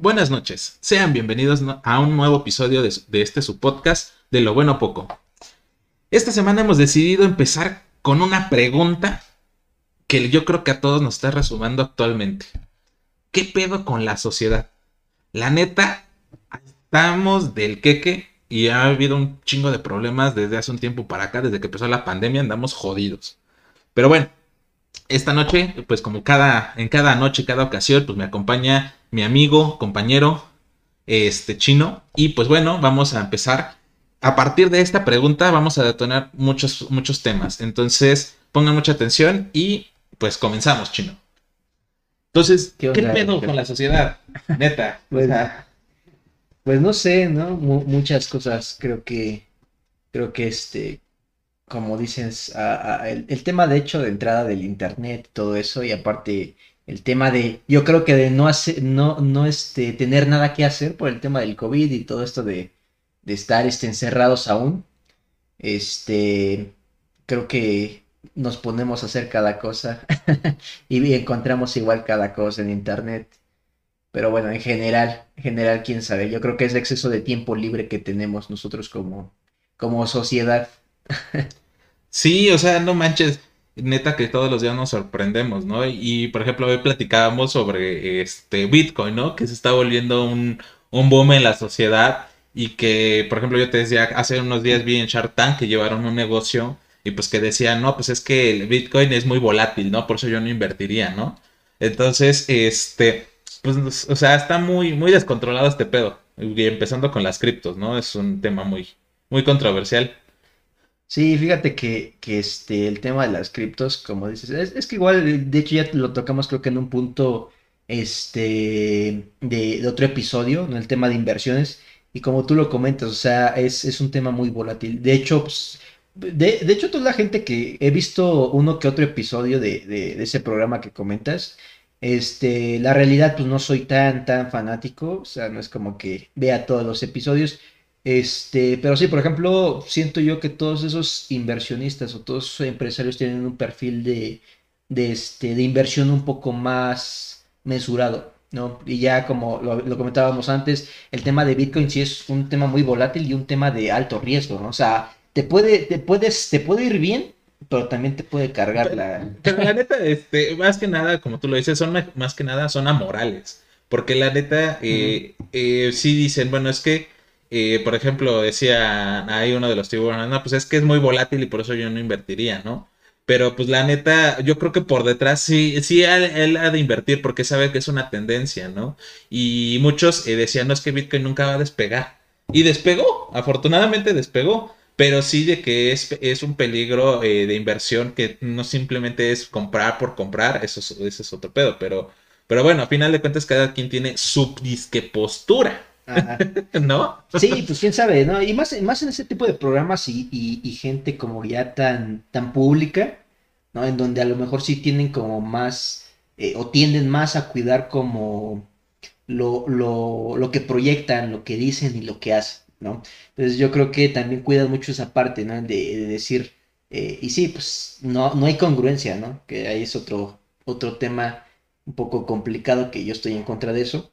Buenas noches, sean bienvenidos a un nuevo episodio de, este su podcast de Lo Bueno Poco. Esta semana hemos decidido empezar con una pregunta que yo creo que a todos nos está resumando actualmente. ¿Qué pedo con la sociedad? La neta, estamos del queque y ha habido un chingo de problemas desde hace un tiempo para acá, desde que empezó la pandemia, andamos jodidos. Pero bueno, esta noche, pues como cada, en cada noche, cada ocasión, pues me acompaña mi amigo, compañero, este chino. Y pues bueno, vamos a empezar. A partir de esta pregunta vamos a detonar muchos, muchos temas. Entonces, pongan mucha atención y pues comenzamos, chino. Entonces, ¿qué, pedo con la sociedad? Neta. Pues, pues no sé, ¿no? muchas cosas creo que, creo que este, como dices, el, tema de hecho de entrada del internet, todo eso, y aparte el tema de, yo creo que de no hacer, no, no este, tener nada que hacer por el tema del COVID y todo esto de, de estar este, encerrados aún, este, creo que nos ponemos a hacer cada cosa y encontramos igual cada cosa en internet. Pero bueno, en general, en general, quién sabe. Yo creo que es el exceso de tiempo libre que tenemos nosotros como, como sociedad. sí, o sea, no manches. Neta que todos los días nos sorprendemos, ¿no? Y, por ejemplo, hoy platicábamos sobre este Bitcoin, ¿no? Que se está volviendo un, boom en la sociedad y que, por ejemplo, yo te decía, hace unos días vi en Shark que llevaron un negocio y pues que decían, no, pues es que el Bitcoin es muy volátil, ¿no? Por eso yo no invertiría, ¿no? Entonces, este, pues, o sea, está muy, muy descontrolado este pedo. Y empezando con las criptos, ¿no? Es un tema muy, muy controversial. Sí, fíjate que, que este, el tema de las criptos, como dices, es, que igual, de hecho ya lo tocamos creo que en un punto este, de, de, otro episodio, ¿no? El tema de inversiones. Y como tú lo comentas, o sea, es, es un tema muy volátil. De hecho, pues, de, de, hecho, toda la gente que he visto uno que otro episodio de, de, de ese programa que comentas, este, la realidad, pues no soy tan, tan fanático, o sea, no es como que vea todos los episodios. Este, pero sí, por ejemplo, siento yo que todos esos inversionistas o todos esos empresarios tienen un perfil de, de, este, de inversión un poco más mesurado, ¿no? Y ya como lo, lo, comentábamos antes, el tema de Bitcoin sí es un tema muy volátil y un tema de alto riesgo, ¿no? O sea, te puede, te puedes, te puede ir bien pero también te puede cargar la... Pero la neta, este, más que nada, como tú lo dices, son más que nada son amorales. Porque la neta, eh, eh, sí dicen, bueno, es que, eh, por ejemplo, decía ahí uno de los tiburones, no, pues es que es muy volátil y por eso yo no invertiría, ¿no? Pero pues la neta, yo creo que por detrás sí, sí él, ha de invertir porque sabe que es una tendencia, ¿no? Y muchos decían, no es que Bitcoin nunca va a despegar. Y despegó, afortunadamente despegó pero sí de que es, es un peligro eh, de inversión que no simplemente es comprar por comprar, eso es otro pedo, pero, pero bueno, a final de cuentas cada quien tiene su disque postura. ¿No? Sí, pues quién sabe, ¿no? Y más, más en ese tipo de programas y, y, gente como ya tan, tan pública, ¿no? En donde a lo mejor sí tienen como más, eh, o tienden más a cuidar como lo, lo, lo que proyectan, lo que dicen y lo que hacen. ¿no? Entonces yo creo que también cuidan mucho esa parte, ¿no? De, decir, eh, y sí, pues no, no hay congruencia, ¿no? Que ahí es otro, otro tema un poco complicado que yo estoy en contra de eso.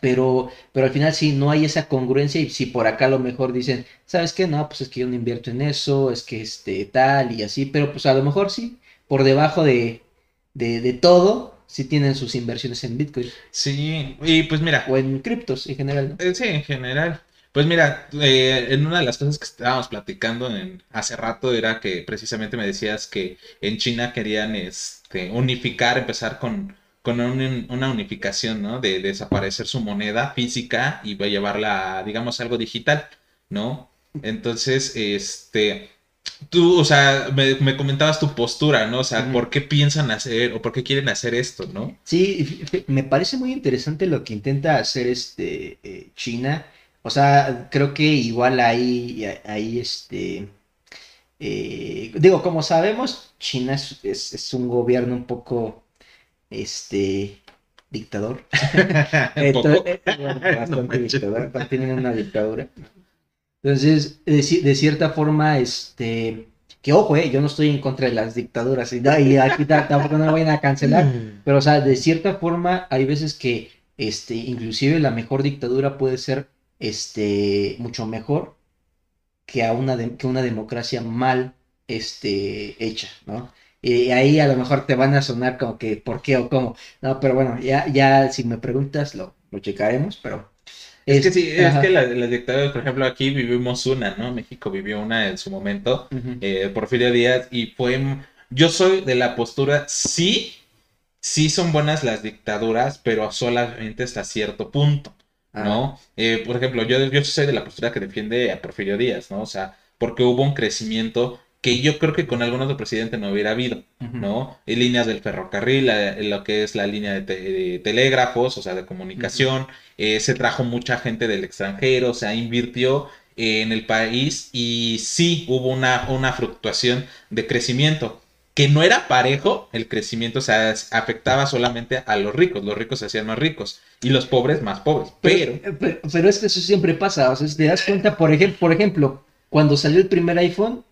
Pero, pero al final sí, no hay esa congruencia y si por acá a lo mejor dicen, ¿sabes qué? No, pues es que yo no invierto en eso, es que este tal y así, pero pues a lo mejor sí, por debajo de, de, de todo, sí tienen sus inversiones en Bitcoin. Sí, y pues mira. O en criptos en general, ¿no? Eh, sí, en general. Pues mira, eh, en una de las cosas que estábamos platicando en, hace rato era que precisamente me decías que en China querían este, unificar, empezar con, con una unificación, ¿no? De, desaparecer su moneda física y a llevarla, digamos, algo digital, ¿no? Entonces, este, tú, o sea, me, comentabas tu postura, ¿no? O sea, ¿por qué piensan hacer o por qué quieren hacer esto, ¿no? Sí, me parece muy interesante lo que intenta hacer este eh, China o sea, creo que igual ahí, ahí este, eh, digo, como sabemos, China es, un gobierno un poco, este, dictador. Entonces, bastante dictador, tienen una dictadura. Entonces, de, cierta forma, este, que ojo, eh, yo no estoy en contra de las dictaduras y, y aquí tampoco no me vayan a cancelar, pero o sea, de cierta forma hay veces que este, inclusive la mejor dictadura puede ser, este, mucho mejor que a una, de- que una democracia mal, este, hecha, ¿no? Y ahí a lo mejor te van a sonar como que, ¿por qué o cómo? No, pero bueno, ya, ya si me preguntas, lo, lo checaremos, pero... Es que sí, es que las la dictaduras, por ejemplo, aquí vivimos una, ¿no? México vivió una en su momento, eh, Porfirio Díaz, y fue. Yo soy de la postura, sí, sí son buenas las dictaduras, pero solamente hasta cierto punto, Ah, ¿no? Eh, por ejemplo, yo, yo soy de la postura que defiende a Porfirio Díaz, ¿no? O sea, porque hubo un crecimiento que yo creo que con algún otro presidente no hubiera habido. ¿no? Y líneas del ferrocarril, la- lo que es la línea de, te- de telégrafos, o sea, de comunicación, eh, se trajo mucha gente del extranjero, o sea, invirtió eh, en el país y sí hubo una, una fluctuación de crecimiento, que no era parejo el crecimiento, o sea, afectaba solamente a los ricos, los ricos se hacían más ricos y los pobres más pobres, pero... Pero, pero, pero es que eso siempre pasa, o sea, si te das cuenta, por ejemplo, por ejemplo, cuando salió el primer iPhone,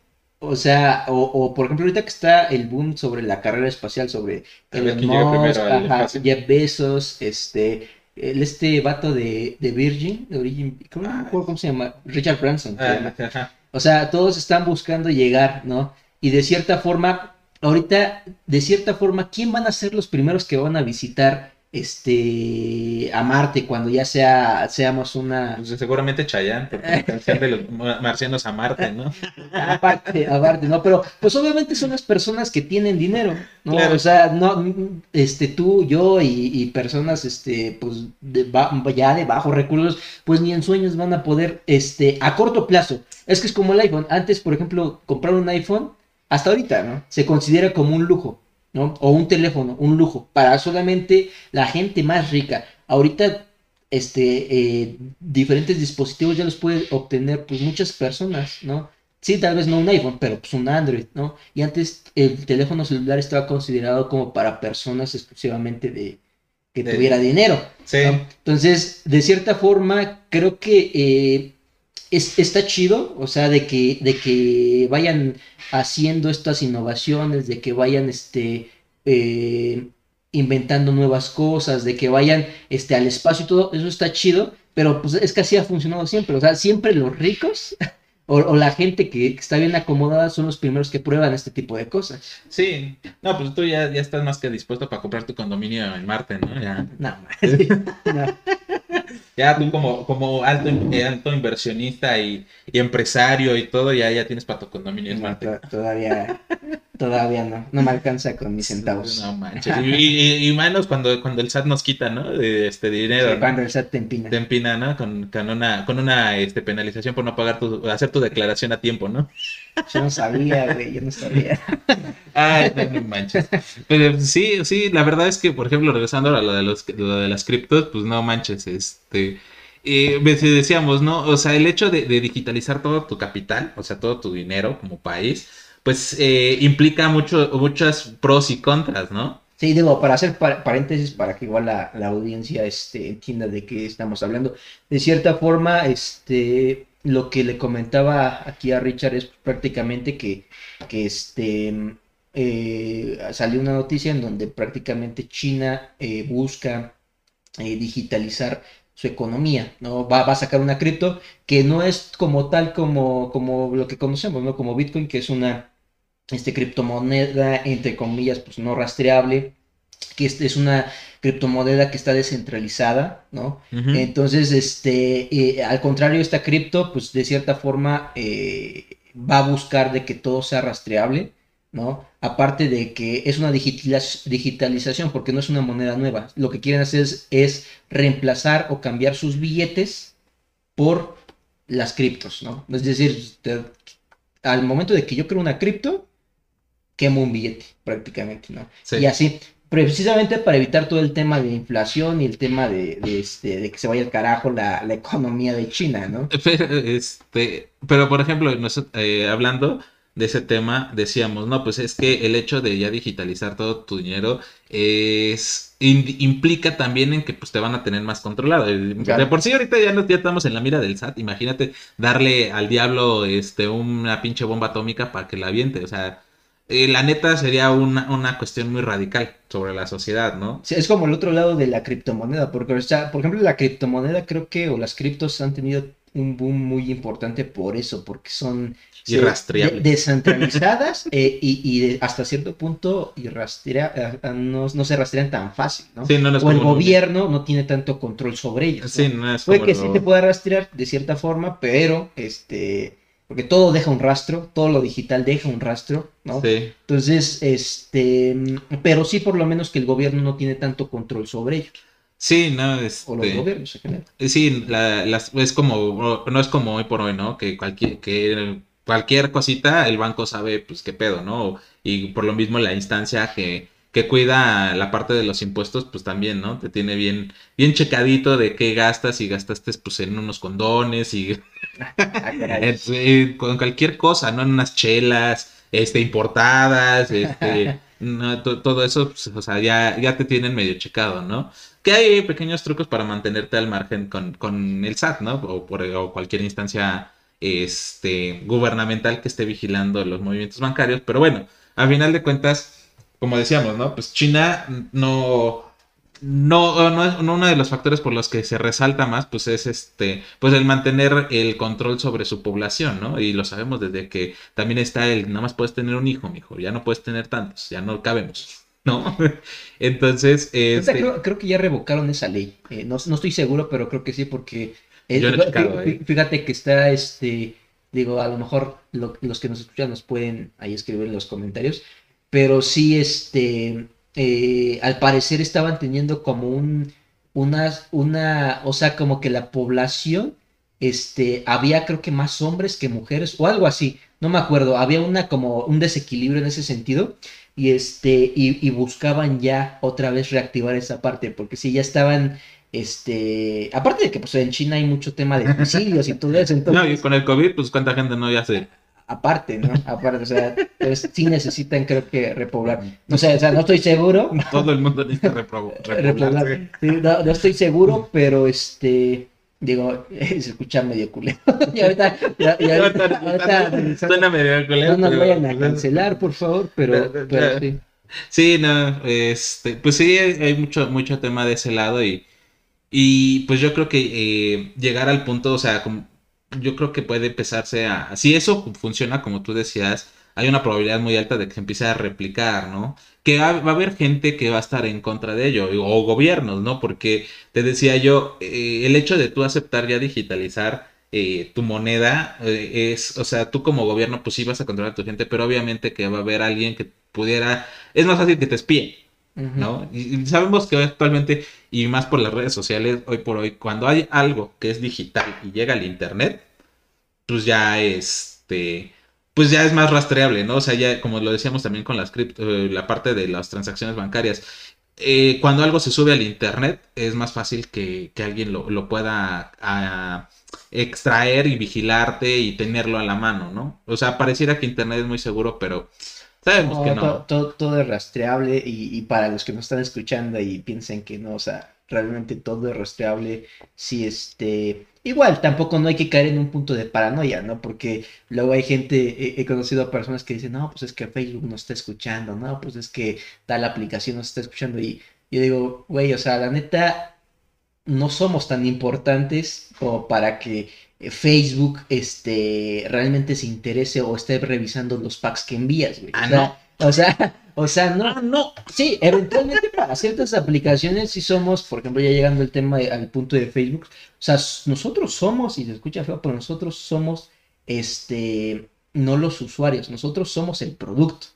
o sea, o, o, por ejemplo ahorita que está el boom sobre la carrera espacial, sobre ver Elon Musk, ajá. Jeff Bezos, este, el este vato de, de Virgin, de Origin, ¿cómo, cómo se llama? Richard Branson. se llama. Ah, ajá. O sea, todos están buscando llegar, ¿no? Y de cierta forma, ahorita, de cierta forma, ¿quién van a ser los primeros que van a visitar este a Marte cuando ya sea seamos una Pues seguramente Chayanne, porque canción de los ma- marcianos a Marte, ¿no? aparte, aparte, ¿no? Pero pues obviamente son las personas que tienen dinero, ¿no? Claro. O sea, no, este, tú, yo y, y personas, este, pues, de ya de bajos recursos, pues ni en sueños van a poder, este, a corto plazo. Es que es como el iPhone. Antes, por ejemplo, comprar un iPhone, hasta ahorita, ¿no? Se considera como un lujo, ¿no? O un teléfono, un lujo, para solamente la gente más rica. Ahorita, este, eh, diferentes dispositivos ya los puede obtener, pues, muchas personas, ¿no? Sí, tal vez no un iPhone, pero pues un Android, ¿no? Y antes el teléfono celular estaba considerado como para personas exclusivamente de que De- tuviera dinero. Sí, ¿no? Entonces, de cierta forma, creo que eh, es- está chido, o sea, de que, de que vayan haciendo estas innovaciones, de que vayan este, eh, inventando nuevas cosas, de que vayan este, al espacio y todo, eso está chido, pero pues es que así ha funcionado siempre, o sea, siempre los ricos o, o la gente que, que está bien acomodada son los primeros que prueban este tipo de cosas. sí. No, pues tú ya, ya estás más que dispuesto para comprar tu condominio en Marte, ¿no? Ya, No, no. Ya tú como, como alto, eh, alto inversionista y, y empresario y todo, ya, ya tienes para tu condominio No, to- todavía, todavía no, no me alcanza con mis centavos. No manches. Y, y- y menos cuando, cuando el SAT nos quita, ¿no? De este dinero, Sí, ¿no? cuando el SAT te empina. Te empina, ¿no? Con, con una, con una este, penalización por no pagar tu, hacer tu declaración a tiempo, ¿no? Yo no sabía, güey, yo no sabía. Ay, no manches. Pero sí, sí, la verdad es que, por ejemplo, regresando a lo de, los, lo de las criptos, pues no manches, este... eh, ves, decíamos, ¿no? O sea, el hecho de, digitalizar todo tu capital, o sea, todo tu dinero como país, pues eh, implica mucho, muchas pros y contras, ¿no? Sí, digo, para hacer pa- paréntesis, para que igual la, audiencia este, entienda de qué estamos hablando. De cierta forma, este, lo que le comentaba aquí a Richard es prácticamente que, que este, eh, salió una noticia en donde prácticamente China eh, busca eh, digitalizar su economía, ¿no? Va, va a sacar una cripto que no es como tal como, como lo que conocemos, ¿no? Como Bitcoin, que es una este, criptomoneda, entre comillas, pues no rastreable, que es una criptomoneda que está descentralizada, ¿no? Entonces, este, eh, al contrario, esta cripto, pues de cierta forma eh, va a buscar de que todo sea rastreable, ¿no? Aparte de que es una digitaliz- digitalización, porque no es una moneda nueva. Lo que quieren hacer es, es reemplazar o cambiar sus billetes por las criptos, ¿no? Es decir, te- al momento de que yo creo una cripto, quemo un billete, prácticamente, ¿no? Sí. Y así, precisamente para evitar todo el tema de inflación y el tema de, de, este, de que se vaya al carajo la, la economía de China, ¿no? Pero, este, pero por ejemplo, eh, hablando de ese tema, decíamos, no, pues es que el hecho de ya digitalizar todo tu dinero es in- implica también en que pues te van a tener más controlado. Claro. De por sí ahorita ya, no- ya estamos en la mira del SAT, imagínate darle al diablo este una pinche bomba atómica para que la aviente, o sea, eh, la neta sería una, una cuestión muy radical sobre la sociedad, ¿no? Sí, es como el otro lado de la criptomoneda, porque, o sea, por ejemplo, la criptomoneda creo que, o las criptos han tenido un boom muy importante por eso, porque son Irrastreables. de- descentralizadas eh, y, y de- hasta cierto punto irrastrea- eh, no, no se rastrean tan fácil, ¿no? Sí, o el gobierno no tiene tanto control sobre ellos. ¿no? Sí, no es Puede que sí te pueda rastrear de cierta forma, pero este, porque todo deja un rastro, todo lo digital deja un rastro, ¿no? Sí. Entonces, este, pero sí por lo menos que el gobierno no tiene tanto control sobre ello, Sí, no, o los este, gobiernos en general. Sí, la- las, es como, no es como hoy por hoy, ¿no? Que cualquier, que cualquier cosita el banco sabe, pues, qué pedo, ¿no? Y por lo mismo la instancia que, que cuida la parte de los impuestos, pues también, ¿no? Te tiene bien, bien checadito de qué gastas y gastaste, pues, en unos condones y Ah, eh, con cualquier cosa, ¿no? En unas chelas, este, importadas, este, no, to- todo eso, pues, o sea, ya, ya te tienen medio checado, ¿no? Que hay pequeños trucos para mantenerte al margen con, con el SAT, ¿no? O, por, o cualquier instancia, este, gubernamental que esté vigilando los movimientos bancarios, pero bueno, a final de cuentas, como decíamos, ¿no? Pues China no, no, no, es- no uno de los factores por los que se resalta más, pues es este, pues el mantener el control sobre su población, ¿no? Y lo sabemos desde que también está el, nada más puedes tener un hijo, mijo, ya no puedes tener tantos, ya no cabemos, ¿no? Entonces, este, creo, creo que ya revocaron esa ley. Eh, no, no estoy seguro, pero creo que sí, porque eh, Yo no eh. fíjate que está este, digo, a lo mejor lo- los que nos escuchan nos pueden ahí escribir en los comentarios, pero sí, este, eh, al parecer estaban teniendo como un, una, una, o sea, como que la población, este, había creo que más hombres que mujeres o algo así, no me acuerdo, había una como un desequilibrio en ese sentido y este y, y buscaban ya otra vez reactivar esa parte porque si ya estaban este aparte de que pues en China hay mucho tema de suicidios y todo eso no, entonces y con el COVID, pues cuánta gente no ya se... aparte no aparte o sea entonces sí necesitan creo que repoblar. No sé o sea no estoy seguro. Todo el mundo necesita repoblar. Sí, no, no estoy seguro pero este digo se escucha medio culero. Y ahorita ya- ya ahorita- ahorita- Suena medio culero, no nos vayan a cancelar por favor pero, sí. Sí, no, este, pues sí, hay hay mucho, mucho tema de ese lado y, y pues yo creo que eh, llegar al punto, o sea, como- yo creo que puede empezarse a, si eso funciona como tú decías, hay una probabilidad muy alta de que se empiece a replicar, ¿no? Que va, va a haber gente que va a estar en contra de ello, o gobiernos, ¿no? Porque te decía yo, eh, el hecho de tú aceptar ya digitalizar eh, tu moneda eh, es, o sea, tú como gobierno pues sí vas a controlar a tu gente, pero obviamente que va a haber alguien que pudiera, es más fácil que te espíe. ¿no? Y, y sabemos que actualmente, y más por las redes sociales, hoy por hoy, cuando hay algo que es digital y llega al internet, pues ya este, pues ya es más rastreable, ¿no? O sea, ya como lo decíamos también con las cripto, eh, la parte de las transacciones bancarias, eh, cuando algo se sube al internet, es más fácil que, que alguien lo, lo pueda extraer y vigilarte y tenerlo a la mano, ¿no? O sea, pareciera que internet es muy seguro, pero sabemos que No, no. to- Todo, todo es rastreable y, y para los que nos están escuchando y piensen que no, o sea, realmente todo es rastreable. Si este, igual tampoco no hay que caer en un punto de paranoia, ¿no? Porque luego hay gente, he, he conocido a personas que dicen, no, pues es que Facebook nos está escuchando, no, pues es que tal aplicación nos está escuchando y yo digo, güey, o sea, la neta, no somos tan importantes como para que eh, Facebook este, realmente se interese o esté revisando los packs que envías, güey. Ah, o, sea, o sea, o sea, no, Ah, no. Sí, eventualmente para ciertas aplicaciones sí somos, por ejemplo, ya llegando el tema de- al punto de Facebook, o sea, nosotros somos, y se escucha feo, pero nosotros somos, este, no los usuarios, nosotros somos el producto.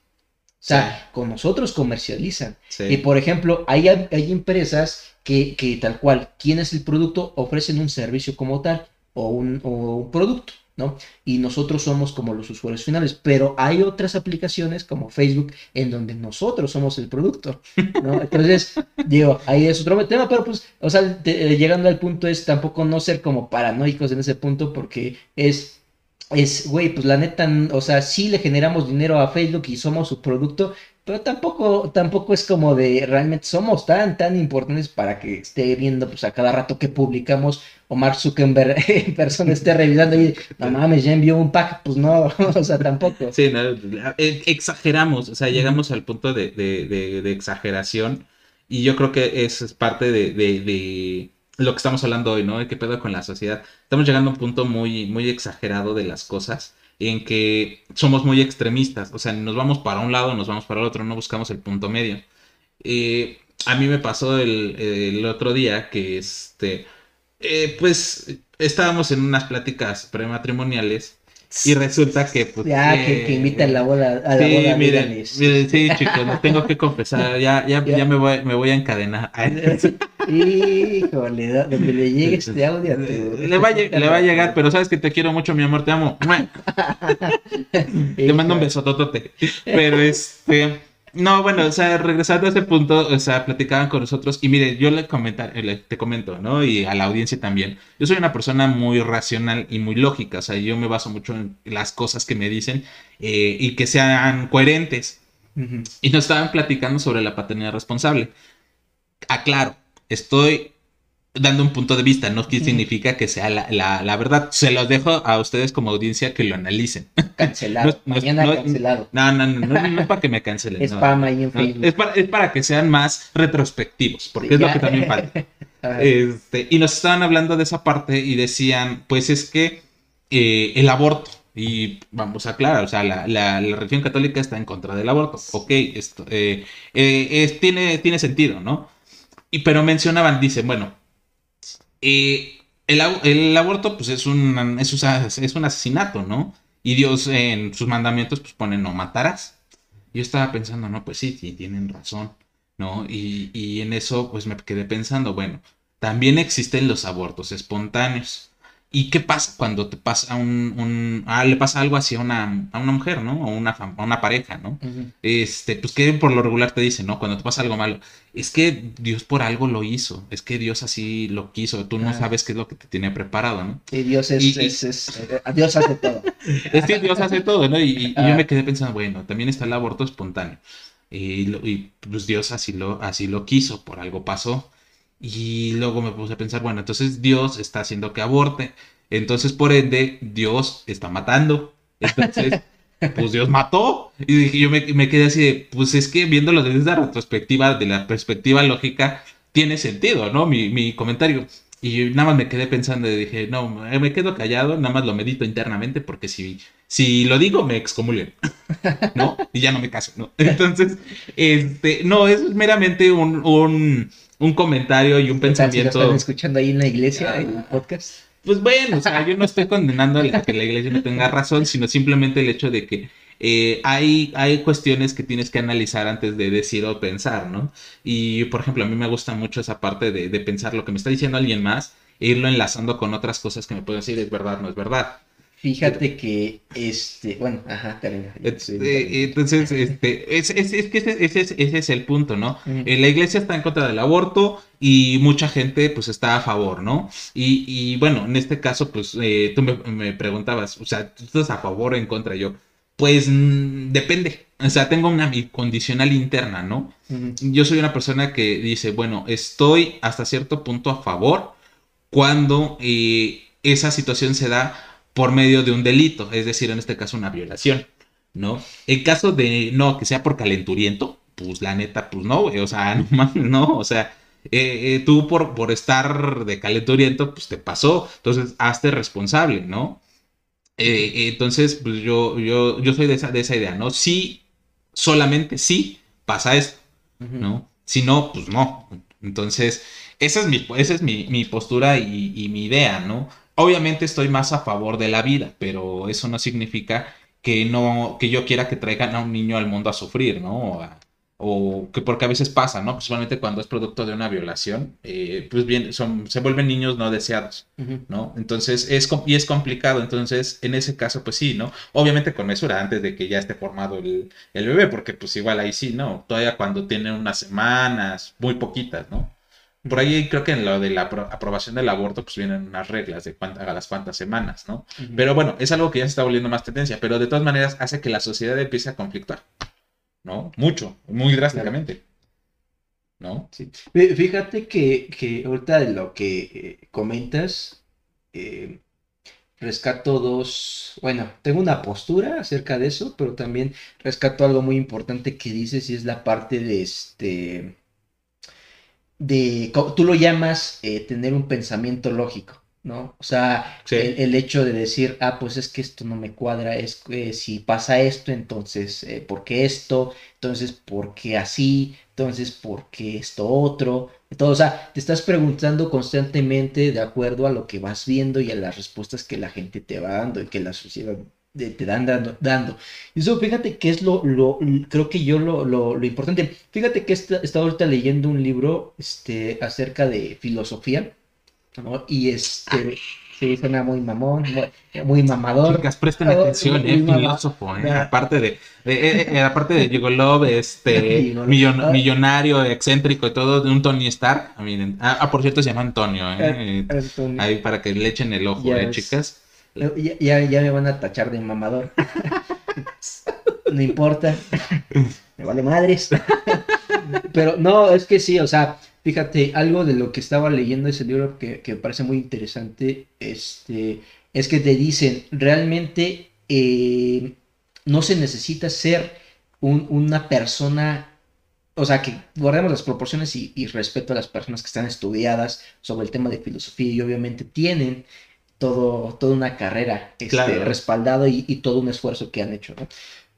O sea, con nosotros comercializan. Sí. Y por ejemplo, hay, hay empresas que, que tal cual, ¿quién es el producto? Ofrecen un servicio como tal o un, o un producto, ¿no? Y nosotros somos como los usuarios finales, pero hay otras aplicaciones como Facebook en donde nosotros somos el producto, ¿no? Entonces, digo, ahí es otro tema, pero pues, o sea, te- eh, llegando al punto es tampoco no ser como paranoicos en ese punto porque es es, güey, pues la neta, o sea, sí le generamos dinero a Facebook y somos su producto, pero tampoco, tampoco es como de realmente somos tan, tan importantes para que esté viendo pues a cada rato que publicamos o Mark Zuckerberg en persona esté revisando y no mames, ya envió un pack, pues no, o sea, tampoco. Sí, no, eh, exageramos, o sea, llegamos al punto de, de, de, exageración y yo creo que eso es parte de, de, lo que estamos hablando hoy, ¿no? ¿Qué pedo con la sociedad? Estamos llegando a un punto muy, muy exagerado de las cosas en que somos muy extremistas, o sea, nos vamos para un lado, nos vamos para el otro, no buscamos el punto medio. Eh, a mí me pasó el, otro día que, este, eh, pues, estábamos en unas pláticas prematrimoniales y resulta que, pues. Ya, que, que invita a la boda. A la sí, boda miren, miren, sí, chicos, no tengo que confesar. Ya, ya, ya. me, voy, me voy a encadenar. Híjole, donde le llegue este audio. Le va, a, le va a llegar, pero sabes que te quiero mucho, mi amor, te amo. te mando un besototote. Pero este. No, bueno, o sea, regresando a ese punto, o sea, platicaban con nosotros y mire, yo le, comentar, te comento, ¿no? Y a la audiencia también. Yo soy una persona muy racional y muy lógica, o sea, yo me baso mucho en las cosas que me dicen eh, y que sean coherentes. Y nos estaban platicando sobre la paternidad responsable. Aclaro, estoy dando un punto de vista, no significa que sea la, verdad. Se los dejo a ustedes como audiencia que lo analicen. Cancelado. no, Mañana no, cancelado. No, no, no, no, es para que me cancelen. Es ahí en Facebook. Es para, es para, que sean más retrospectivos, porque es lo que también falta. este, y nos estaban hablando de esa parte y decían, pues es que eh, el aborto, y vamos a aclarar, o sea, la, la, religión católica está en contra del aborto. Ok, esto eh, eh, es, tiene, tiene sentido, ¿no? Y pero mencionaban, dicen, bueno, el, el, aborto, pues es un, es, es un asesinato, ¿no? Y Dios en sus mandamientos, pues pone no matarás. Yo estaba pensando, no, pues sí, tienen razón, ¿no? Y, y en eso, pues me quedé pensando, bueno, también existen los abortos espontáneos. ¿Y qué pasa cuando te pasa un, un ah, le pasa algo así a una, a una mujer, ¿no? O una, a una pareja, ¿no? Este, pues que por lo regular te dice, ¿no? Cuando te pasa algo malo, es que Dios por algo lo hizo, es que Dios así lo quiso, tú no sabes qué es lo que te tiene preparado, ¿no? Y Dios es, es, es, eh, Dios hace todo. es que Dios hace todo, ¿no? Y, yo me quedé pensando, bueno, también está el aborto espontáneo. Y, y pues Dios así lo, así lo quiso, por algo pasó. Y luego me puse a pensar, bueno, entonces Dios está haciendo que aborte. Entonces, por ende, Dios está matando. Entonces, pues Dios mató. Y yo me, me, quedé así de, pues es que viéndolo desde la retrospectiva, de la perspectiva lógica, tiene sentido, ¿no? Mi, mi comentario. Y nada más me quedé pensando y dije, no, me quedo callado, nada más lo medito internamente porque si, si lo digo me excomulguen, ¿no? Y ya no me caso, ¿no? Entonces, este, no, es meramente un, un, un comentario y un pensamiento. Si están escuchando ahí en la iglesia, en el podcast. Pues bueno, o sea, yo no estoy condenando a que la iglesia no tenga razón, sino simplemente el hecho de que eh, hay, hay cuestiones que tienes que analizar antes de decir o pensar, ¿no? Y, por ejemplo, a mí me gusta mucho esa parte de, de pensar lo que me está diciendo alguien más e irlo enlazando con otras cosas que me pueden decir es verdad, no es verdad. Fíjate que, este, bueno, ajá, este, entonces, este, es, es, es que ese, ese, ese, es el punto, ¿no? Eh, la iglesia está en contra del aborto y mucha gente, pues, está a favor, ¿no? Y, y bueno, en este caso, pues, eh, tú me, me, preguntabas, o sea, ¿tú estás a favor o en contra? Yo, pues, mm, depende. O sea, tengo una condicional interna, ¿no? Yo soy una persona que dice, bueno, estoy hasta cierto punto a favor cuando eh, esa situación se da por medio de un delito, es decir, en este caso una violación, ¿no? En caso de no, que sea por calenturiento, pues la neta, pues no, güey, o sea, no, no o sea, eh, eh, tú por, por estar de calenturiento, pues te pasó, entonces hazte responsable, ¿no? Eh, entonces, pues yo, yo, yo soy de esa, de esa idea, ¿no? Sí, solamente sí pasa esto, ¿no? Si no, pues no. Entonces, esa es mi, esa es mi, mi postura y, y, mi idea, ¿no? Obviamente estoy más a favor de la vida, pero eso no significa que no, que yo quiera que traigan a un niño al mundo a sufrir, ¿no? O, que porque a veces pasa, ¿no? Principalmente cuando es producto de una violación, eh, pues bien, son, se vuelven niños no deseados, ¿no? Entonces, es, y es complicado, entonces, en ese caso, pues sí, ¿no? Obviamente con mesura, antes de que ya esté formado el, el bebé, porque pues igual ahí sí, ¿no? Todavía cuando tiene unas semanas, muy poquitas, ¿no? Por ahí creo que en lo de la aprobación del aborto, pues vienen unas reglas de cuántas, a las cuantas semanas, ¿no? Pero bueno, es algo que ya se está volviendo más tendencia, pero de todas maneras hace que la sociedad empiece a conflictuar, ¿no? Mucho, muy drásticamente. ¿No? Sí. Fíjate que, que ahorita de lo que eh, comentas, eh, rescato dos, bueno, tengo una postura acerca de eso, pero también rescato algo muy importante que dices y es la parte de este, de, tú lo llamas eh, tener un pensamiento lógico. ¿no? O sea, el, hecho de decir, ah, pues es que esto no me cuadra, es que si pasa esto, entonces, eh, ¿por qué esto? Entonces, ¿por qué así? Entonces, ¿por qué esto otro? Entonces, o sea, te estás preguntando constantemente de acuerdo a lo que vas viendo y a las respuestas que la gente te va dando y que la sociedad te dan dando, dando. Y eso, fíjate que es lo, lo creo que yo lo, lo, lo importante. Fíjate que he estado ahorita leyendo un libro este, acerca de filosofía y este, sí, suena muy mamón, muy, mamador. Chicas, presten oh, atención, eh, filósofo, eh, aparte de, de eh, aparte de Gigolov, este, millonario, excéntrico y todo, de un Tony Stark, ah, miren, ah, ah por cierto se llama Antonio, eh, ahí para que le echen el ojo, eh, chicas. Ya, ya, me van a tachar de mamador. no importa, me vale madres. Pero no, es que sí, o sea, Fíjate, algo de lo que estaba leyendo ese libro que, me parece muy interesante, este, es que te dicen, realmente eh, no se necesita ser una persona, o sea, que guardemos las proporciones y, respeto a las personas que están estudiadas sobre el tema de filosofía y obviamente tienen todo, toda una carrera este, respaldado y, todo un esfuerzo que han hecho,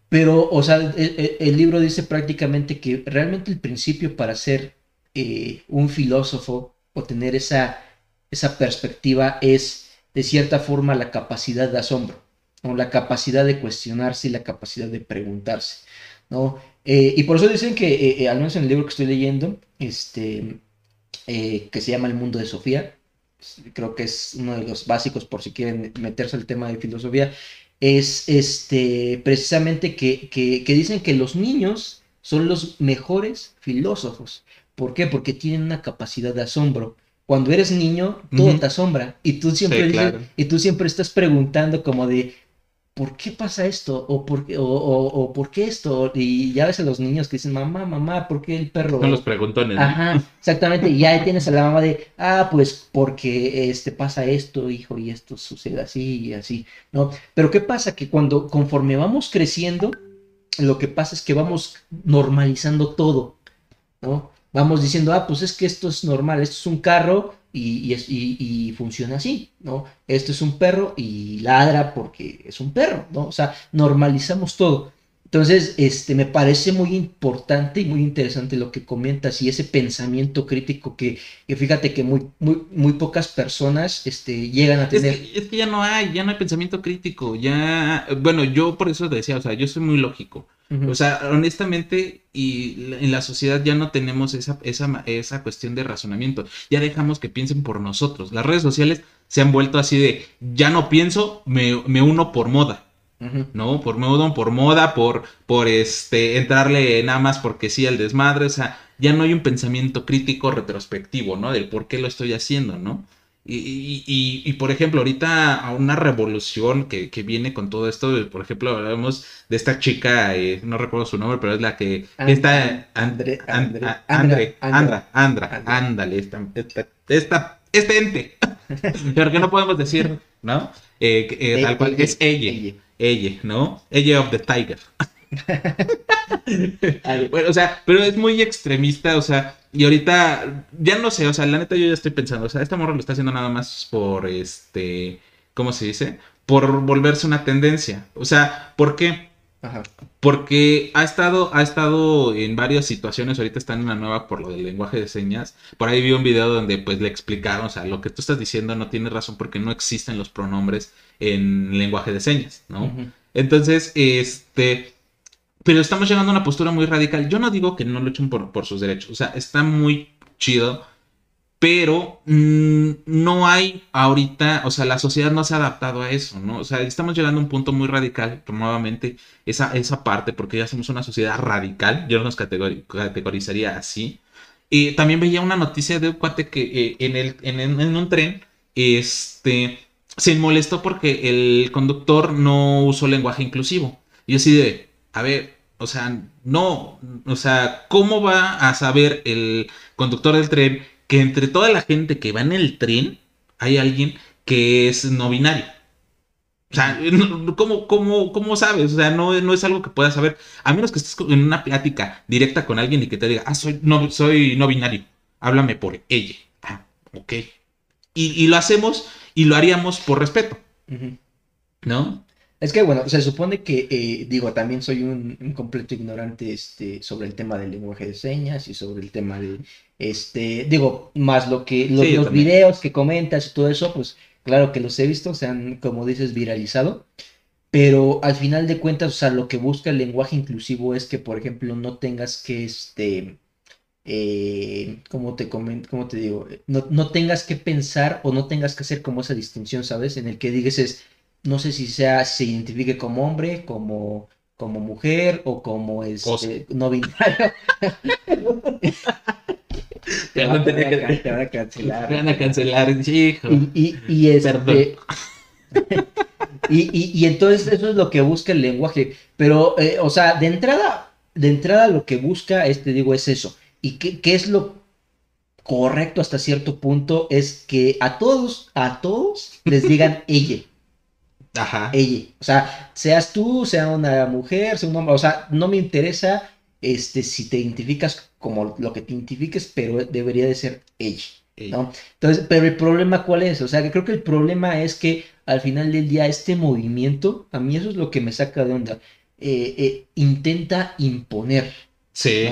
Pero, o sea, el, el libro dice prácticamente que realmente el principio para ser eh, un filósofo o tener esa, esa perspectiva es de cierta forma la capacidad de asombro, o la capacidad de cuestionarse y la capacidad de preguntarse, ¿no? Eh, y por eso dicen que, eh, al menos en el libro que estoy leyendo, este, que se llama El mundo de Sofía, creo que es uno de los básicos por si quieren meterse al tema de filosofía, es este, precisamente que, que, que dicen que los niños son los mejores filósofos. ¿Por qué? Porque tienen una capacidad de asombro. Cuando eres niño, todo te asombra. Y tú siempre y tú siempre estás preguntando como de ¿por qué pasa esto? ¿O por qué, o, ¿por qué esto? Y ya ves a los niños que dicen, mamá, mamá, ¿por qué el perro? No los preguntones. Ajá, exactamente. Y ya tienes a la mamá de, ah, pues porque este pasa esto, hijo, y esto sucede así y así, ¿no? Pero ¿qué pasa? Que cuando, conforme vamos creciendo, lo que pasa es que vamos normalizando todo, ¿no? vamos diciendo, ah, pues es que esto es normal, esto es un carro y, y, funciona así, ¿no? Esto es un perro y ladra porque es un perro, ¿no? O sea, normalizamos todo. Entonces, este, me parece muy importante y muy interesante lo que comentas y ese pensamiento crítico que, fíjate que muy, muy, muy pocas personas este, llegan a tener. Es que, es que, ya no hay, ya no hay pensamiento crítico, ya, bueno, yo por eso decía, o sea, yo soy muy lógico. O sea, honestamente, y en la sociedad ya no tenemos esa, esa, esa cuestión de razonamiento. Ya dejamos que piensen por nosotros. Las redes sociales se han vuelto así de, ya no pienso, me, uno por moda. ¿No? Por moda, por moda, por, por este, entrarle nada más porque sí al desmadre. O sea, ya no hay un pensamiento crítico retrospectivo, ¿no? Del por qué lo estoy haciendo, ¿no? Y, y, y, por ejemplo, ahorita a una revolución que, que, viene con todo esto, por ejemplo, hablamos de esta chica, eh, no recuerdo su nombre, pero es la que está Andre, Andre, Andre, Andra, Andra, ándale, esta, esta, este ente, pero que no podemos decir, ¿no? Eh, eh, tal cual, es ella, ella, ¿no? Ella of the Tiger. bueno, o sea, pero es muy extremista, o sea, y ahorita, ya no sé, o sea, la neta yo ya estoy pensando, o sea, esta morra lo está haciendo nada más por, este, ¿cómo se dice? Por volverse una tendencia. O sea, ¿por qué? Porque ha estado, ha estado en varias situaciones, ahorita está en una nueva por lo del lenguaje de señas. Por ahí vi un video donde pues le explicaron, o sea, lo que tú estás diciendo no tiene razón porque no existen los pronombres en lenguaje de señas, ¿no? Entonces, este, pero estamos llegando a una postura muy radical. Yo no digo que no luchen por, por sus derechos, o sea, está muy chido, pero mm, no hay ahorita, o sea, la sociedad no se ha adaptado a eso, ¿no? O sea, estamos llegando a un punto muy radical, nuevamente, esa, esa parte, porque ya somos una sociedad radical, yo no nos categorizaría así. Y también veía una noticia de un cuate que eh, en, el, en, en un tren, este, se molestó porque el conductor no usó lenguaje inclusivo. Y así de, a ver, O sea, no, o sea, ¿cómo va a saber el conductor del tren que entre toda la gente que va en el tren hay alguien que es no binario? O sea, ¿cómo, cómo, cómo sabes? O sea, no, no es algo que puedas saber. A menos que estés en una plática directa con alguien y que te diga, ah, soy no, soy no binario. Háblame por ella. Ah, ok. Y, lo hacemos y lo haríamos por respeto. ¿No? Es que, bueno, se supone que, eh, digo, también soy un, completo ignorante este, sobre el tema del lenguaje de señas y sobre el tema de, este, digo, más lo que, los videos que comentas y todo eso, pues claro que los he visto, se han, como dices, viralizado, pero al final de cuentas, o sea, lo que busca el lenguaje inclusivo es que, por ejemplo, no tengas que, este, eh, como te comento, como te digo, no, no tengas que pensar o no tengas que hacer como esa distinción, ¿sabes? En el que digas es no sé si sea, se identifique como hombre, como, como mujer o como es este, no binario. te, van a, cancelar. Te van a cancelar, hijo. Y, y, este, y, y, entonces eso es lo que busca el lenguaje. Pero, eh, o sea, de entrada, de entrada lo que busca, este digo, es eso. ¿Y qué, qué es lo correcto hasta cierto punto? Es que a todos, a todos les digan ella. Ajá. Ella. O sea, seas tú, sea una mujer, sea un hombre. O sea, no me interesa este, si te identificas como lo que te identifiques, pero debería de ser ella. ¿no? Entonces, pero el problema cuál es? O sea, que creo que el problema es que al final del día este movimiento, a mí eso es lo que me saca de onda, eh, eh, intenta imponer. Sí.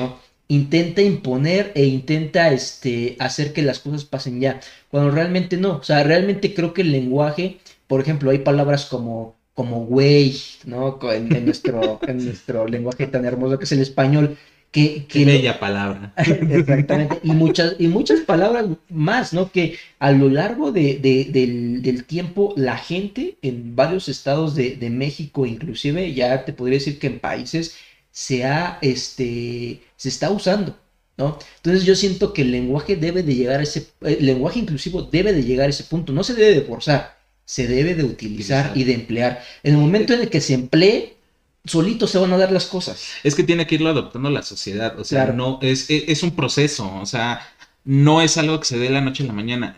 Intenta imponer e intenta este, hacer que las cosas pasen ya, cuando realmente no. O sea, realmente creo que el lenguaje por ejemplo, hay palabras como, como güey, ¿no? En, nuestro, en nuestro lenguaje tan hermoso que es el español. Que, que bella palabra. Exactamente. Y muchas, y muchas palabras más, ¿no? Que a lo largo de, del, tiempo la gente en varios estados de, México, inclusive, ya te podría decir que en países, se ha, este, se está usando, ¿no? Entonces yo siento que el lenguaje debe de llegar a ese, el lenguaje inclusivo debe de llegar a ese punto, no se debe de forzar, se debe de utilizar, y de emplear. En el momento en el que se emplee, solito se van a dar las cosas. Es que tiene que irlo adoptando la sociedad, o sea, no es, es, un proceso, o sea, no es algo que se dé la noche en la mañana.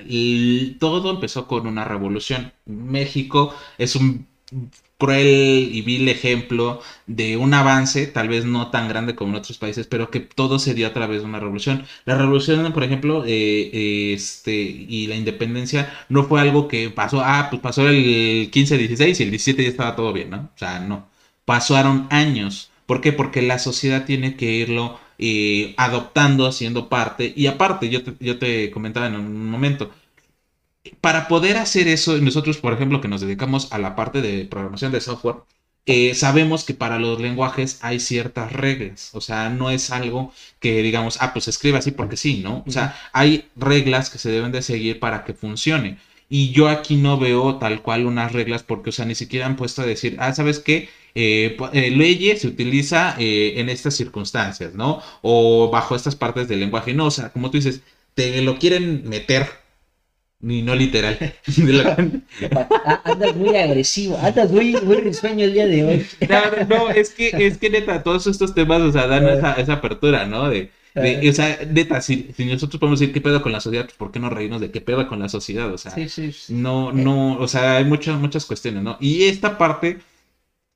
Todo empezó con una revolución. México es un cruel y vil ejemplo de un avance, tal vez no tan grande como en otros países, pero que todo se dio a través de una revolución. La revolución, por ejemplo, eh, este, y la independencia no fue algo que pasó, ah, pues pasó el 15-16 y el 17 ya estaba todo bien, ¿no? O sea, no. Pasaron años. ¿Por qué? Porque la sociedad tiene que irlo eh, adoptando, haciendo parte. Y aparte, yo yo te comentaba en un momento, para poder hacer eso, nosotros, por ejemplo, que nos dedicamos a la parte de programación de software, eh, sabemos que para los lenguajes hay ciertas reglas, o sea, no es algo que digamos, ah, pues escribe así porque sí, ¿no? O sea, hay reglas que se deben de seguir para que funcione. Y yo aquí no veo tal cual unas reglas porque, o sea, ni siquiera han puesto a decir, ah, ¿sabes qué? Eh, eh leye se utiliza eh, en estas circunstancias, ¿no? O bajo estas partes del lenguaje. No, o sea, como tú dices, te lo quieren meter ni no literal. Andas muy agresivo, andas muy, muy risueño el día de hoy. No, no, es que, es que neta, todos estos temas, o sea, dan esa, esa apertura, ¿no? De, de, o sea, neta, si, si, nosotros podemos decir qué pedo con la sociedad, pues ¿por qué no reírnos de qué pedo con la sociedad? O sea, sí, sí, no, no, o sea, hay muchas, muchas cuestiones, ¿no? Y esta parte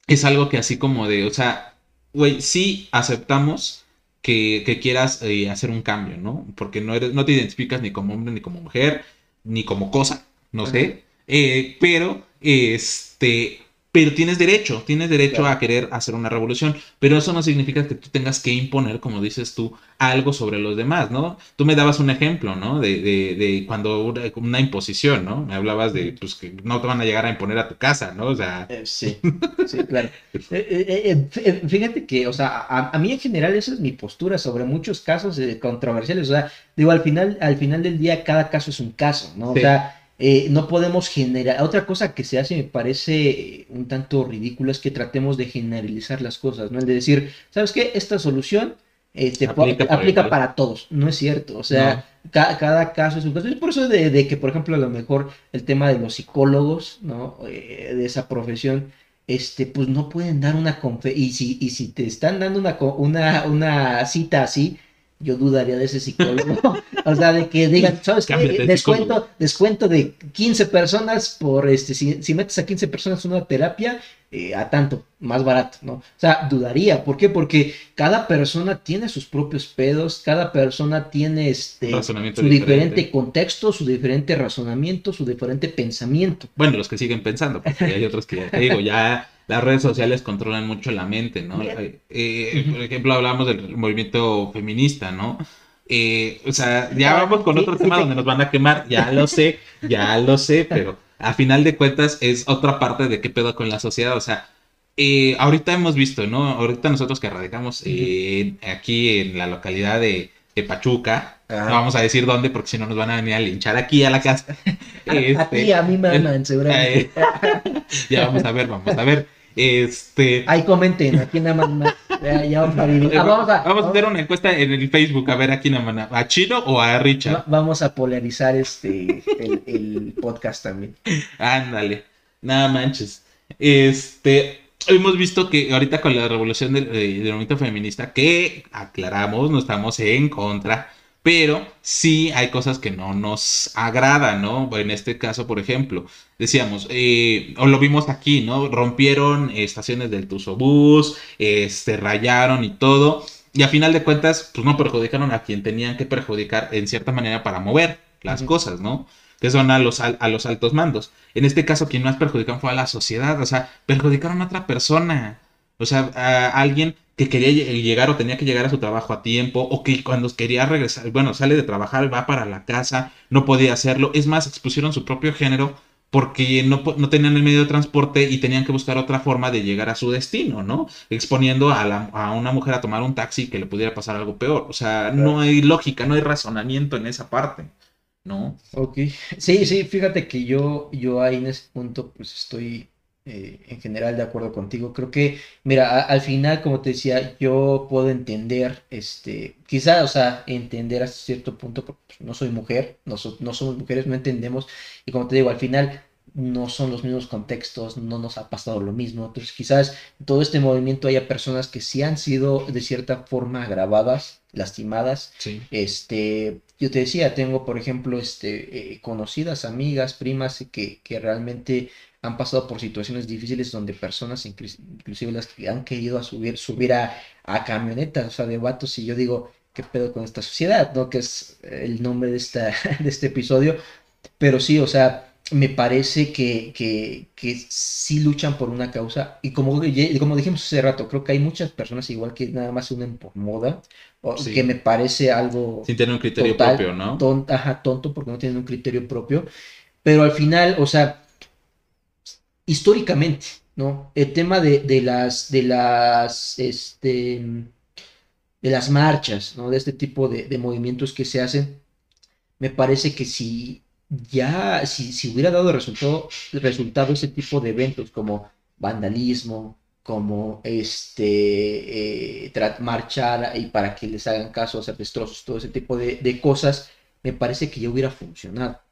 es algo que así como de, o sea, güey, sí aceptamos que, que quieras eh, hacer un cambio, ¿no? Porque no, eres, no te identificas ni como hombre ni como mujer, ni como cosa, no sé, eh, pero este, pero tienes derecho, tienes derecho a querer hacer una revolución, pero eso no significa que tú tengas que imponer, como dices tú, algo sobre los demás, ¿no? Tú me dabas un ejemplo, ¿no? De, de, de cuando una, imposición, ¿no? Me hablabas de, pues, que no te van a llegar a imponer a tu casa, ¿no? O sea... Eh, sí, sí, claro. Eh, fíjate que, o sea, a, mí en general esa es mi postura sobre muchos casos controversiales, o sea, digo, al final, al final del día cada caso es un caso, ¿no? O sea eh, no podemos generar. Otra cosa que se hace, me parece eh, un tanto ridículo, es que tratemos de generalizar las cosas, ¿no? El de decir, ¿sabes qué? Esta solución este, aplica, para todos. No es cierto. O sea, cada caso es un caso. Es por eso de, que, por ejemplo, a lo mejor el tema de los psicólogos, ¿no? Eh, de esa profesión, este, pues no pueden dar una conferencia. Y si, y si te están dando una, una, una cita así, yo dudaría de ese psicólogo. o sea, de que digan, ¿sabes qué? Descuento, descuento de 15 personas por este, si, metes a 15 personas en una terapia, eh, a tanto, más barato, ¿no? O sea, dudaría. ¿Por qué? Porque cada persona tiene sus propios pedos, cada persona tiene este, su diferente. contexto, su diferente razonamiento, su diferente pensamiento. Bueno, los que siguen pensando, porque hay otros que, te digo, ya las redes sociales controlan mucho la mente, ¿no? Eh, por ejemplo, hablamos del movimiento feminista, ¿no? Eh, o sea, ya vamos con otro tema donde nos van a quemar, ya lo sé, ya lo sé, pero a final de cuentas es otra parte de qué pedo con la sociedad, o sea, eh, ahorita hemos visto, ¿no? Ahorita nosotros que radicamos aquí en la localidad de, Pachuca, no vamos a decir dónde porque si no nos van a venir a linchar aquí a la casa. a, este, a mí me seguramente. ya vamos a ver, vamos a ver. Este. Ahí comenten, aquí nada más. Ya, vamos, a vivir. Ah, vamos, a, vamos, a, hacer una encuesta en el Facebook a ver a quién a, a Chino o a Richard. vamos a polarizar este el, el podcast también. Ándale, nada manches. Este, hemos visto que ahorita con la revolución del, del movimiento feminista, que aclaramos, no estamos en contra pero sí hay cosas que no nos agradan, ¿no? En este caso, por ejemplo, decíamos, eh, o lo vimos aquí, ¿no? Rompieron estaciones del Tusobús, se este, rayaron y todo, y a final de cuentas, pues no perjudicaron a quien tenían que perjudicar en cierta manera para mover las cosas, ¿no? Que son a los, a los altos mandos. En este caso, quien más perjudicaron fue a la sociedad, o sea, perjudicaron a otra persona. O sea, a alguien que quería llegar o tenía que llegar a su trabajo a tiempo, o que cuando quería regresar, bueno, sale de trabajar, va para la casa, no podía hacerlo. Es más, expusieron su propio género porque no, no tenían el medio de transporte y tenían que buscar otra forma de llegar a su destino, ¿no? Exponiendo a, la, a una mujer a tomar un taxi que le pudiera pasar algo peor. O sea, no hay lógica, no hay razonamiento en esa parte, ¿no? Ok. Sí, sí, fíjate que yo, yo ahí en ese punto, pues estoy eh, en general de acuerdo contigo. Creo que, mira, al final, como te decía, yo puedo entender, este, quizá, o sea, entender hasta cierto punto, porque pues, no soy mujer, no, no somos mujeres, no entendemos, y como te digo, al final no son los mismos contextos, no nos ha pasado lo mismo. Entonces, quizás todo este movimiento haya personas que sí han sido de cierta forma agravadas, lastimadas. Este, yo te decía, tengo, por ejemplo, este, eh, conocidas, amigas, primas que, que realmente han pasado por situaciones difíciles donde personas, inclusive las que han querido a subir, subir a, camionetas, o sea, de vatos, y yo digo, ¿qué pedo con esta sociedad? ¿No? Que es el nombre de, esta, de este episodio. Pero sí, o sea, me parece que, que, que sí luchan por una causa. Y como, como dijimos hace rato, creo que hay muchas personas igual que nada más se unen por moda, o que me parece algo... Sin tener un criterio propio, ¿no? ajá, tonto porque no tienen un criterio propio. Pero al final, o sea, históricamente, ¿no? El tema de, de las, de las, este, de las marchas, ¿no? De este tipo de, movimientos que se hacen, me parece que si ya, si, si hubiera dado resultado, resultado ese tipo de eventos como vandalismo, como este, eh, marchar y para que les hagan caso, hacer destrozos, todo ese tipo de, de cosas, me parece que ya hubiera funcionado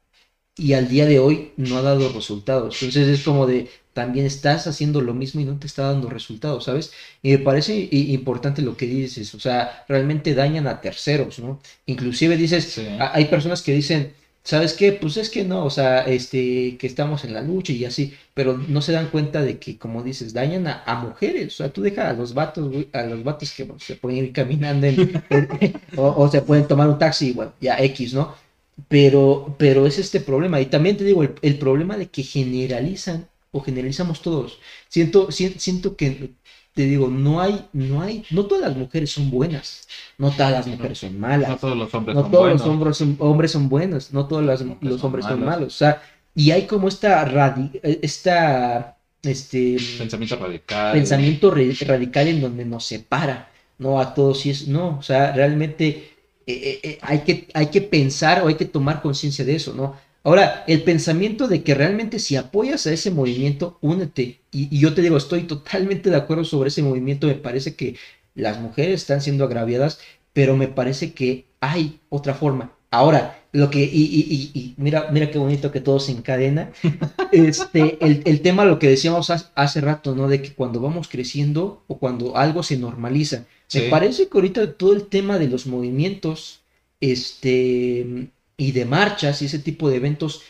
y al día de hoy no ha dado resultados. Entonces es como de, también estás haciendo lo mismo y no te está dando resultados, ¿sabes? Y me parece importante lo que dices, o sea, realmente dañan a terceros, ¿no? Inclusive dices, hay personas que dicen, ¿sabes qué? Pues es que no, o sea, este, que estamos en la lucha y así, pero no se dan cuenta de que, como dices, dañan a, mujeres, o sea, tú dejas a los vatos, a los vatos que se pueden ir caminando o, o, se pueden tomar un taxi, bueno, ya X, ¿no? Pero, pero es este problema. Y también te digo, el, problema de que generalizan o generalizamos todos. Siento, siento que, te digo, no hay, no hay, no todas las mujeres son buenas, no todas las mujeres son malas. No todos los hombres no son todos buenos. los hombres son, hombres son buenos, no todos los, hombres son malos. O sea, y hay como esta, esta este pensamiento radical. Pensamiento radical en donde nos separa, no a todos y es, no, o sea, realmente eh, eh, eh, hay, que, hay que pensar o hay que tomar conciencia de eso, ¿no? Ahora, el pensamiento de que realmente si apoyas a ese movimiento, únete. Y, yo te digo, estoy totalmente de acuerdo sobre ese movimiento. Me parece que las mujeres están siendo agraviadas, pero me parece que hay otra forma. Ahora, lo que, y, y, y, y mira, mira qué bonito que todo se encadena. Este, el, el tema, lo que decíamos hace, hace rato, ¿no? De que cuando vamos creciendo o cuando algo se normaliza. Sí. Me parece que ahorita todo el tema de los movimientos, este, y de marchas y ese tipo de eventos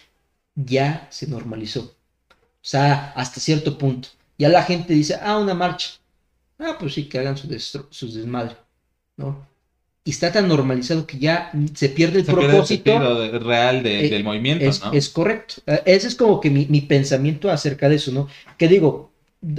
ya se normalizó. O sea, hasta cierto punto. Ya la gente dice, ah, una marcha. Ah, pues sí, que hagan su sus desmadre, ¿no? Y está tan normalizado que ya se pierde el Se pierde el propósito. sentido de- real de- Eh, del movimiento, Es, ¿no? es correcto. Eh, Ese es como que mi, mi pensamiento acerca de eso, ¿no? Que digo,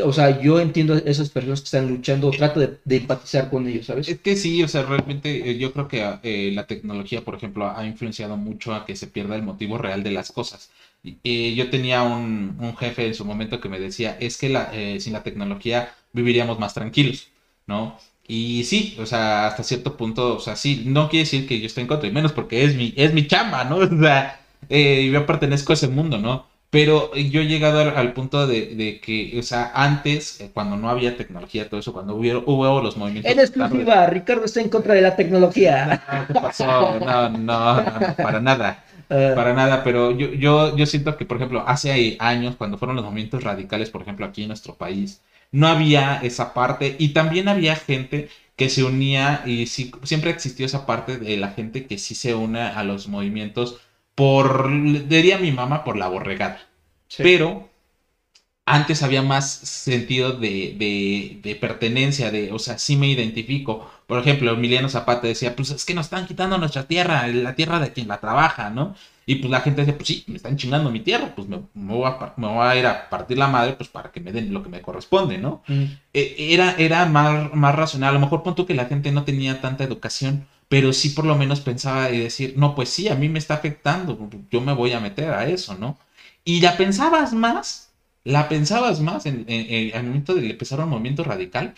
o sea, yo entiendo a esas personas que están luchando, trato de, de empatizar con ellos, ¿sabes? Es que sí, o sea, realmente eh, yo creo que eh, la tecnología, por ejemplo, ha influenciado mucho a que se pierda el motivo real de las cosas. Eh, yo tenía un, un jefe en su momento que me decía, es que la, eh, sin la tecnología viviríamos más tranquilos, ¿no? Y sí, o sea, hasta cierto punto, o sea, sí, no quiere decir que yo esté en contra, y menos porque es mi, es mi chamba, ¿no? O sea, eh, yo pertenezco a ese mundo, ¿no? Pero yo he llegado al, al punto de, de que, o sea, antes, eh, cuando no había tecnología, todo eso, cuando hubo, hubo los movimientos... En exclusiva, Ricardo está en contra de la tecnología. Ah, ¿Qué pasó? No, no, no, no, para nada, Ah, para nada, pero yo, yo, yo siento que, por ejemplo, hace años, cuando fueron los movimientos radicales, por ejemplo, aquí en nuestro país, no había esa parte y también había gente que se unía y sí, siempre existió esa parte de la gente que sí se une a los movimientos por, diría mi mamá, por la borregada. sí. Pero antes había más sentido de, de, de pertenencia, de, o sea, sí me identifico. Por ejemplo, Emiliano Zapata decía, pues es que nos están quitando nuestra tierra, la tierra de quien la trabaja, ¿no? Y pues la gente decía, pues sí, me están chingando mi tierra, pues me, me voy, a, me voy a ir a partir la madre, pues para que me den lo que me corresponde, ¿no? Mm, eh, era, era más, más racional. A lo mejor pon tú que la gente no tenía tanta educación, pero sí por lo menos pensaba y decir, no, pues sí, a mí me está afectando, yo me voy a meter a eso, ¿no? Y la pensabas más, la pensabas más en, en- en- al momento de empezar un movimiento radical,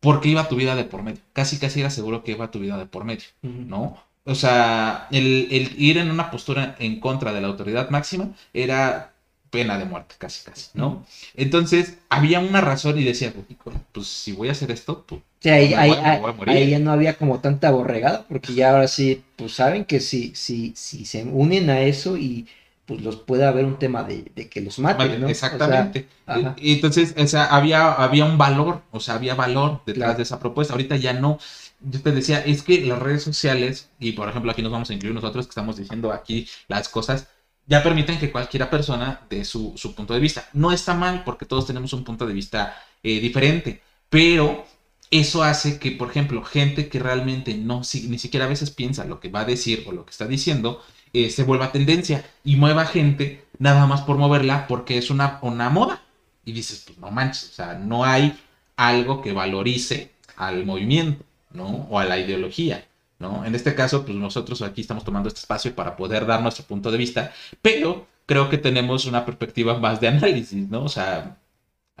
porque iba tu vida de por medio. Casi, casi era seguro que iba tu vida de por medio. ¿no? O sea, el, el ir en una postura en contra de la autoridad máxima era pena de muerte, casi, casi, ¿no? Entonces, había una razón y decía, "Híjole, pues si voy a hacer esto, pues Sí, ahí, voy- me ahí- voy a morir. ahí ya no había como tanta borregada, porque ya ahora sí, pues saben que si, si, si se unen a eso y pues los puede haber un tema de, de que los maten. O sea, Exactamente. ajá. Y entonces, o sea, había, había un valor, o sea, había valor detrás Claro. de esa propuesta. Ahorita ya no. Yo te decía, es que las redes sociales, y por ejemplo aquí nos vamos a incluir nosotros que estamos diciendo aquí las cosas, ya permiten que cualquiera persona dé su, su punto de vista. No está mal porque todos tenemos un punto de vista eh, diferente, pero eso hace que, por ejemplo, gente que realmente no, si- ni siquiera a veces piensa lo que va a decir o lo que está diciendo, eh, se vuelva tendencia y mueva gente nada más por moverla porque es una, una moda. Y dices, pues no manches, o sea, no hay algo que valorice al movimiento, ¿no? O a la ideología, ¿no? En este caso, pues nosotros aquí estamos tomando este espacio para poder dar nuestro punto de vista, pero creo que tenemos una perspectiva más de análisis, ¿no? O sea,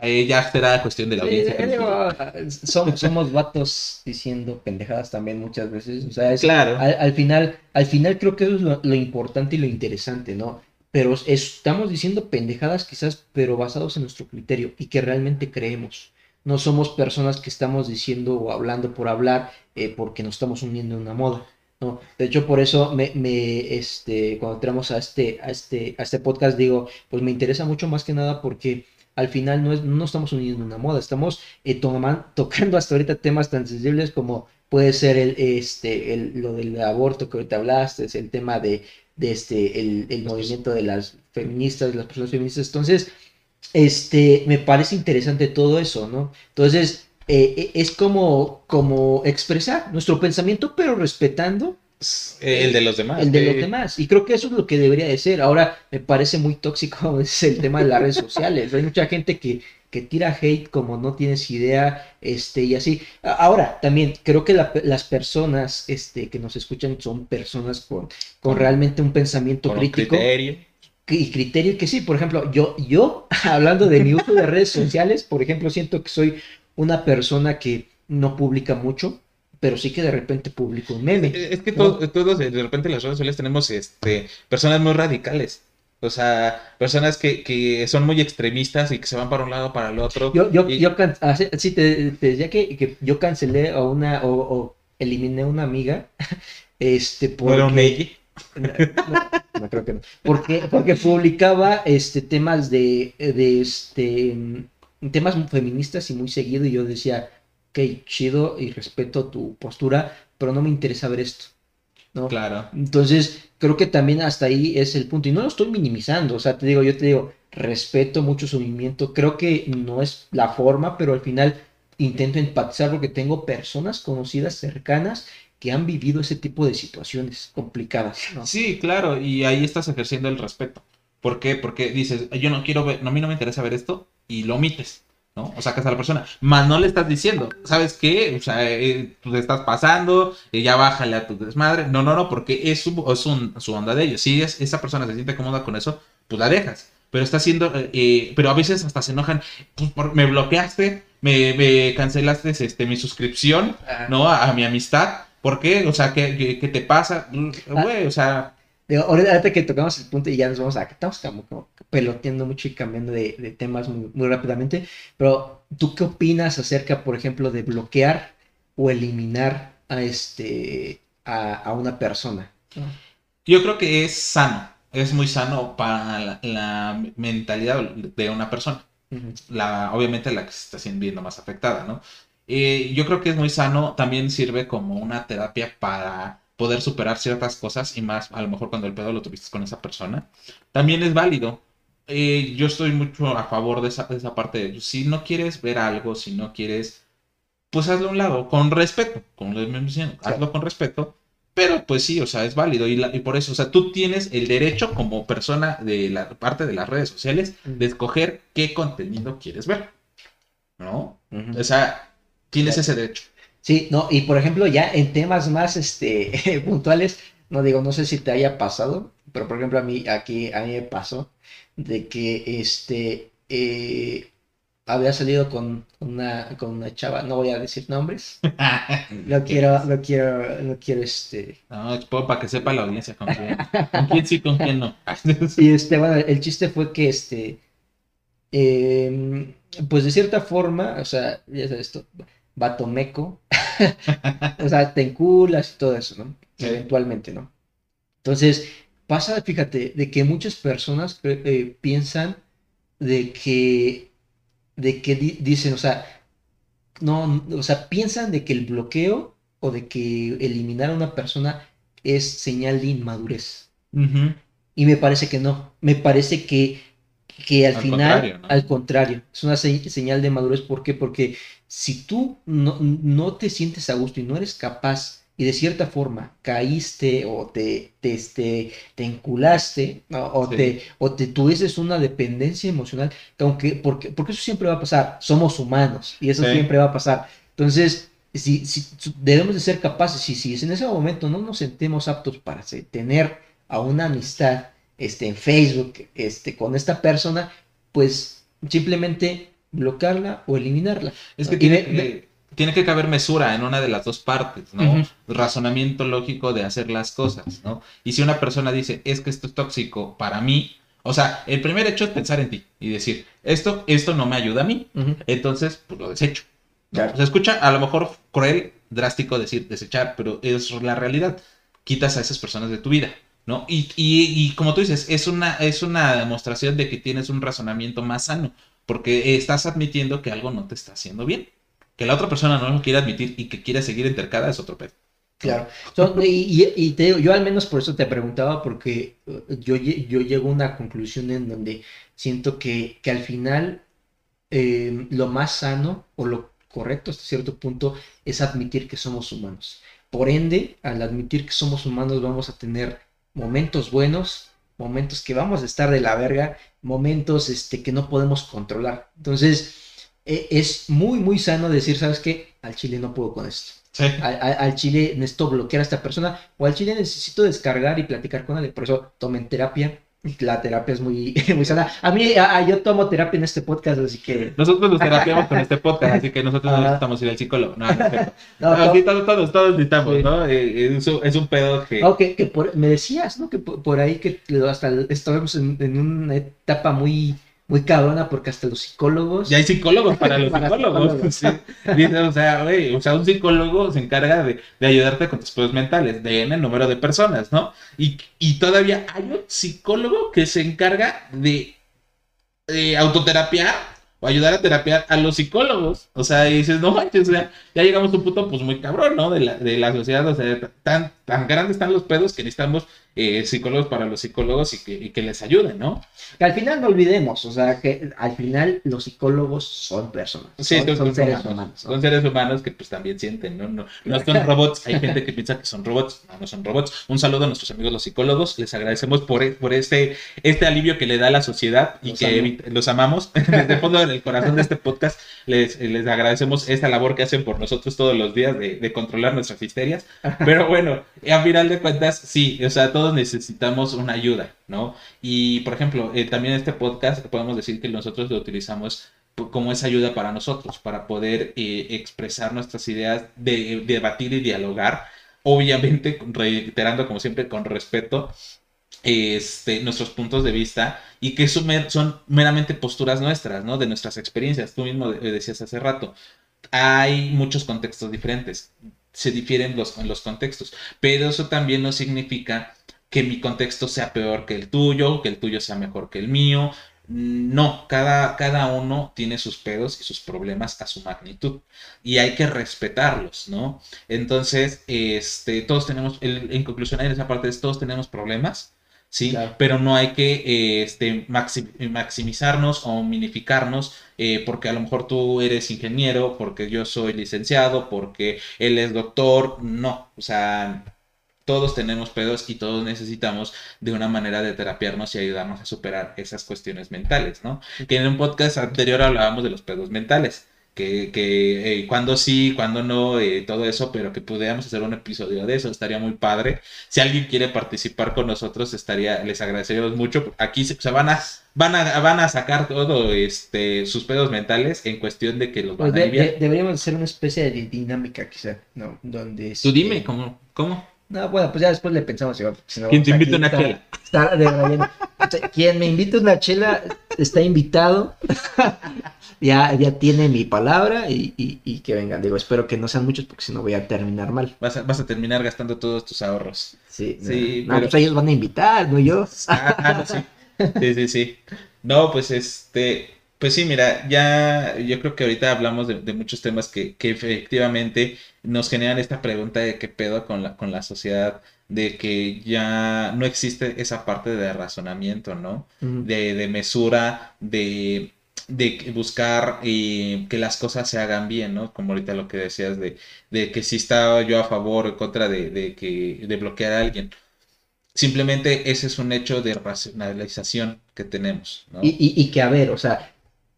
eh, ya será cuestión de la audiencia. digo, somos, somos vatos diciendo pendejadas también muchas veces. O sea, es, Claro. al, al final, al final creo que eso es lo, lo importante y lo interesante, ¿no? Pero es- estamos diciendo pendejadas quizás, pero basados en nuestro criterio y que realmente creemos. No somos personas que estamos diciendo o hablando por hablar eh, porque nos estamos uniendo en una moda. ¿no? De hecho, por eso este, cuando entramos a este, este, a este podcast, digo, pues me interesa mucho más que nada porque al final no, es, estamos uniendo en una moda, estamos eh, toman- tocando hasta ahorita temas tan sensibles como puede ser el, este, el, lo del aborto que ahorita hablaste, es el tema de, este, movimiento de las feministas, de las personas feministas. Entonces, este, me parece interesante todo eso, ¿no? Entonces, eh, eh, es como, como expresar nuestro pensamiento, pero respetando el de los demás. el de los eh, demás. Y creo que eso es lo que debería de ser. Ahora me parece muy tóxico es el tema de las redes sociales. Hay mucha gente que, que tira hate como no tienes idea, este, y así. Ahora, también creo que la- las personas este, que nos escuchan son personas con, con realmente un pensamiento con un crítico criterio. y criterio que sí, por ejemplo, yo, yo, hablando de mi uso de redes sociales, por ejemplo, siento que soy una persona que no publica mucho, pero sí que de repente publico un meme. Eh, Es que ¿no? to- todos, de repente en las redes sociales tenemos este, personas muy radicales. O sea, personas que, que son muy extremistas y que se van para un lado para el otro. Yo, yo, Y- yo can- así- sí, te, te decía que, que yo cancelé a una, o, o eliminé a una amiga, este, ¿No porque- ella? No, creo que no. Porque, porque publicaba este, temas de, de este, temas feministas y muy seguido y yo decía, ok, chido y respeto tu postura, pero no me interesa ver esto. ¿no? Claro. Entonces, creo que también hasta ahí es el punto. Y no lo estoy minimizando, o sea, te digo, yo te digo, respeto mucho su movimiento, creo que no es la forma, pero al final intento empatizar porque tengo personas conocidas, cercanas, que han vivido ese tipo de situaciones complicadas. ¿no? Sí, claro, y ahí estás ejerciendo el respeto. ¿Por qué? Porque dices, yo no quiero ver, no, a mí no me interesa ver esto, y lo omites. ¿no? O sacas a la persona. Más no le estás diciendo, ¿sabes qué? O sea, eh, tú te estás pasando, eh, ya bájale a tu desmadre. No, no, no, porque es, su, es un, su onda de ellos. Si es, esa persona se siente cómoda con eso, pues la dejas. Pero está haciendo, eh, eh, pero a veces hasta se enojan, pues, por- me bloqueaste, me, me cancelaste este, mi suscripción, ¿no? A, a mi amistad. ¿Por qué? O sea, ¿qué, qué, qué te pasa? Güey, o sea, Digo, ahorita que tocamos el punto y ya nos vamos a... Estamos como, como peloteando mucho y cambiando de, de temas muy, muy rápidamente, pero ¿tú qué opinas acerca, por ejemplo, de bloquear o eliminar a, este, a, a una persona? Yo creo que es sano, es muy sano para la, la mentalidad de una persona. La, obviamente la que se está viendo más afectada, ¿no? Eh, yo creo que es muy sano, también sirve como una terapia para poder superar ciertas cosas y más a lo mejor cuando el pedo lo tuviste con esa persona. También es válido. Eh, yo estoy mucho a favor de esa, de esa parte de si no quieres ver algo, si no quieres, pues hazlo a un lado, con respeto, como les mencioné, hazlo con respeto, pero pues sí, o sea, es válido y, la- y por eso, o sea, tú tienes el derecho como persona de la parte de las redes sociales de escoger qué contenido quieres ver, ¿no? O sea, tienes ese derecho. Sí, no, y por ejemplo, ya en temas más este, puntuales, no digo, no sé si te haya pasado, pero por ejemplo, a mí, aquí, a mí me pasó de que este, eh, había salido con una, con una chava, no voy a decir nombres, no quiero, no quiero, no quiero este, No, es para que sepa la audiencia con quién, con quién sí, con quién no. Y este, bueno, el chiste fue que este, em, pues de cierta forma, o sea, ya sabes esto, vato meco, o sea, te enculas y todo eso, ¿no? Sí. Eventualmente, ¿no? Entonces, pasa, fíjate, de que muchas personas cre- eh, piensan de que, de que di- dicen, o sea, no, o sea, piensan de que el bloqueo o de que eliminar a una persona es señal de inmadurez. Y me parece que no. Me parece que, que al, Al final, contrario, ¿no? al contrario, es una se- señal de madurez. ¿Por qué? Porque si tú no, no te sientes a gusto y no eres capaz y de cierta forma caíste o te, te, este, te enculaste o, Sí. te, o te tuvieses una dependencia emocional, que aunque, porque, porque eso siempre va a pasar, somos humanos y eso Sí. siempre va a pasar. Entonces, si, si- debemos de ser capaces, y si en ese momento no nos sentimos aptos para tener a una amistad este, en Facebook este, con esta persona, pues simplemente bloquearla o eliminarla. Es que tiene, tiene que caber mesura en una de las dos partes, ¿no? Razonamiento lógico de hacer las cosas, ¿no? Y si una persona dice, es que esto es tóxico para mí, o sea, el primer hecho es pensar en ti y decir, esto, esto no me ayuda a mí, entonces, pues lo desecho. ¿no? Claro. Se escucha a lo mejor cruel, drástico decir desechar, pero es la realidad. Quitas a esas personas de tu vida, ¿no? Y, y- y como tú dices, es una, es una demostración de que tienes un razonamiento más sano, porque estás admitiendo que algo no te está haciendo bien. Que la otra persona no lo quiere admitir y que quiere seguir entercada es otro pedo. Claro. Y, te digo, yo al menos por eso te preguntaba, porque eh, yo, yo llego a una conclusión en donde siento que, que al final eh, lo más sano o lo correcto hasta cierto punto es admitir que somos humanos. Por ende, al admitir que somos humanos vamos a tener momentos buenos, momentos que vamos a estar de la verga, momentos este, que no podemos controlar. Entonces, e- es muy, muy sano decir, ¿sabes qué? Al chile no puedo con esto Sí. al, al- al chile necesito bloquear a esta persona o al chile necesito descargar y platicar con él. Por eso tomen terapia. La terapia es muy, muy sana. A mí, a- yo tomo terapia en este podcast, así que. Nosotros nos terapiamos con este podcast, así que nosotros no necesitamos ir al psicólogo. No, no. No, No, sí, todos, todos, todos necesitamos, Sí. ¿no? Eh, es, un, es un pedo que... no, que, que por- me decías, ¿no? Que por, por ahí que hasta estábamos en, en una etapa muy, muy cabrona porque hasta los psicólogos. Y hay psicólogos para los Para psicólogos. psicólogos. sí. Dice, o sea, güey, o sea, un psicólogo se encarga de, de ayudarte con tus pedos mentales, de N número de personas, ¿no? Y, y todavía hay un psicólogo que se encarga de, de autoterapiar o ayudar a terapiar a los psicólogos. O sea, y dices, no manches, o sea, ya llegamos a un punto pues muy cabrón, ¿no? De la, de la sociedad, o sea, tan, tan grandes están los pedos que necesitamos eh, psicólogos para los psicólogos y que, y que les ayuden, ¿no? Que al final no olvidemos, o sea, que al final los psicólogos son personas. Sí, son, son, son son seres humanos. humanos. ¿no? Son seres humanos que pues también sienten, ¿no? No, no son robots. Hay gente que piensa que son robots. No, no son robots. Un saludo a nuestros amigos los psicólogos. Les agradecemos por, e- por este, este alivio que le da a la sociedad y Los que los amamos. Desde el fondo del corazón de este podcast les, les agradecemos esta labor que hacen por nosotros todos los días de, de controlar nuestras histerias. Pero bueno, a final de cuentas, sí, o sea, todos necesitamos una ayuda, ¿no? Y por ejemplo, eh, también este podcast podemos decir que nosotros lo utilizamos como esa ayuda para nosotros, para poder eh, expresar nuestras ideas, de, debatir y dialogar, obviamente reiterando como siempre con respeto este, nuestros puntos de vista y que son, mer- son meramente posturas nuestras, ¿no? De nuestras experiencias. Tú mismo de- decías hace rato, hay muchos contextos diferentes, se difieren los, los contextos, pero eso también no significa que mi contexto sea peor que el tuyo, que el tuyo sea mejor que el mío. No, cada, cada uno tiene sus pedos y sus problemas a su magnitud y hay que respetarlos, ¿no? Entonces, este, todos tenemos, en conclusión, en esa parte es todos tenemos problemas, ¿sí? Claro. Pero no hay que eh, este, maxi- maximizarnos o minificarnos eh, porque a lo mejor tú eres ingeniero, porque yo soy licenciado, porque él es doctor, no, o sea, todos tenemos pedos y todos necesitamos de una manera de terapiarnos y ayudarnos a superar esas cuestiones mentales, ¿no? Que en un podcast anterior hablábamos de los pedos mentales, que, que eh, cuando sí, cuando no, eh, todo eso, pero que pudiéramos hacer un episodio de eso, estaría muy padre. Si alguien quiere participar con nosotros, estaría, les agradeceríamos mucho. Aquí se, se van a, van a, van a sacar todo, este, sus pedos mentales en cuestión de que los van Pues a de- aliviar. de- deberíamos hacer una especie de dinámica, quizá, ¿no? Donde. Tú dime, este, ¿cómo? ¿Cómo? No, bueno, pues ya después le pensamos si no ¿Quién te invita una a chela? De sea, Quien me invite una chela está invitado. ya, ya tiene mi palabra y, y- y que vengan. Digo, espero que no sean muchos porque si no voy a terminar mal. Vas a, vas a terminar gastando todos tus ahorros. Sí, Sí, no, pero- pues ellos van a invitar, no yo. Ah, ah, no, sí. Sí, sí, sí. No, pues este, pues sí, mira, ya yo creo que ahorita hablamos de, de muchos temas que, que efectivamente nos generan esta pregunta de qué pedo con la, con la sociedad, de que ya no existe esa parte de razonamiento, ¿no? De, de mesura, de, de buscar eh, que las cosas se hagan bien, ¿no? Como ahorita lo que decías de, de que si estaba yo a favor o en contra de, de que, de bloquear a alguien. Simplemente ese es un hecho de racionalización que tenemos, ¿no? Y, y- y que, a ver, o sea,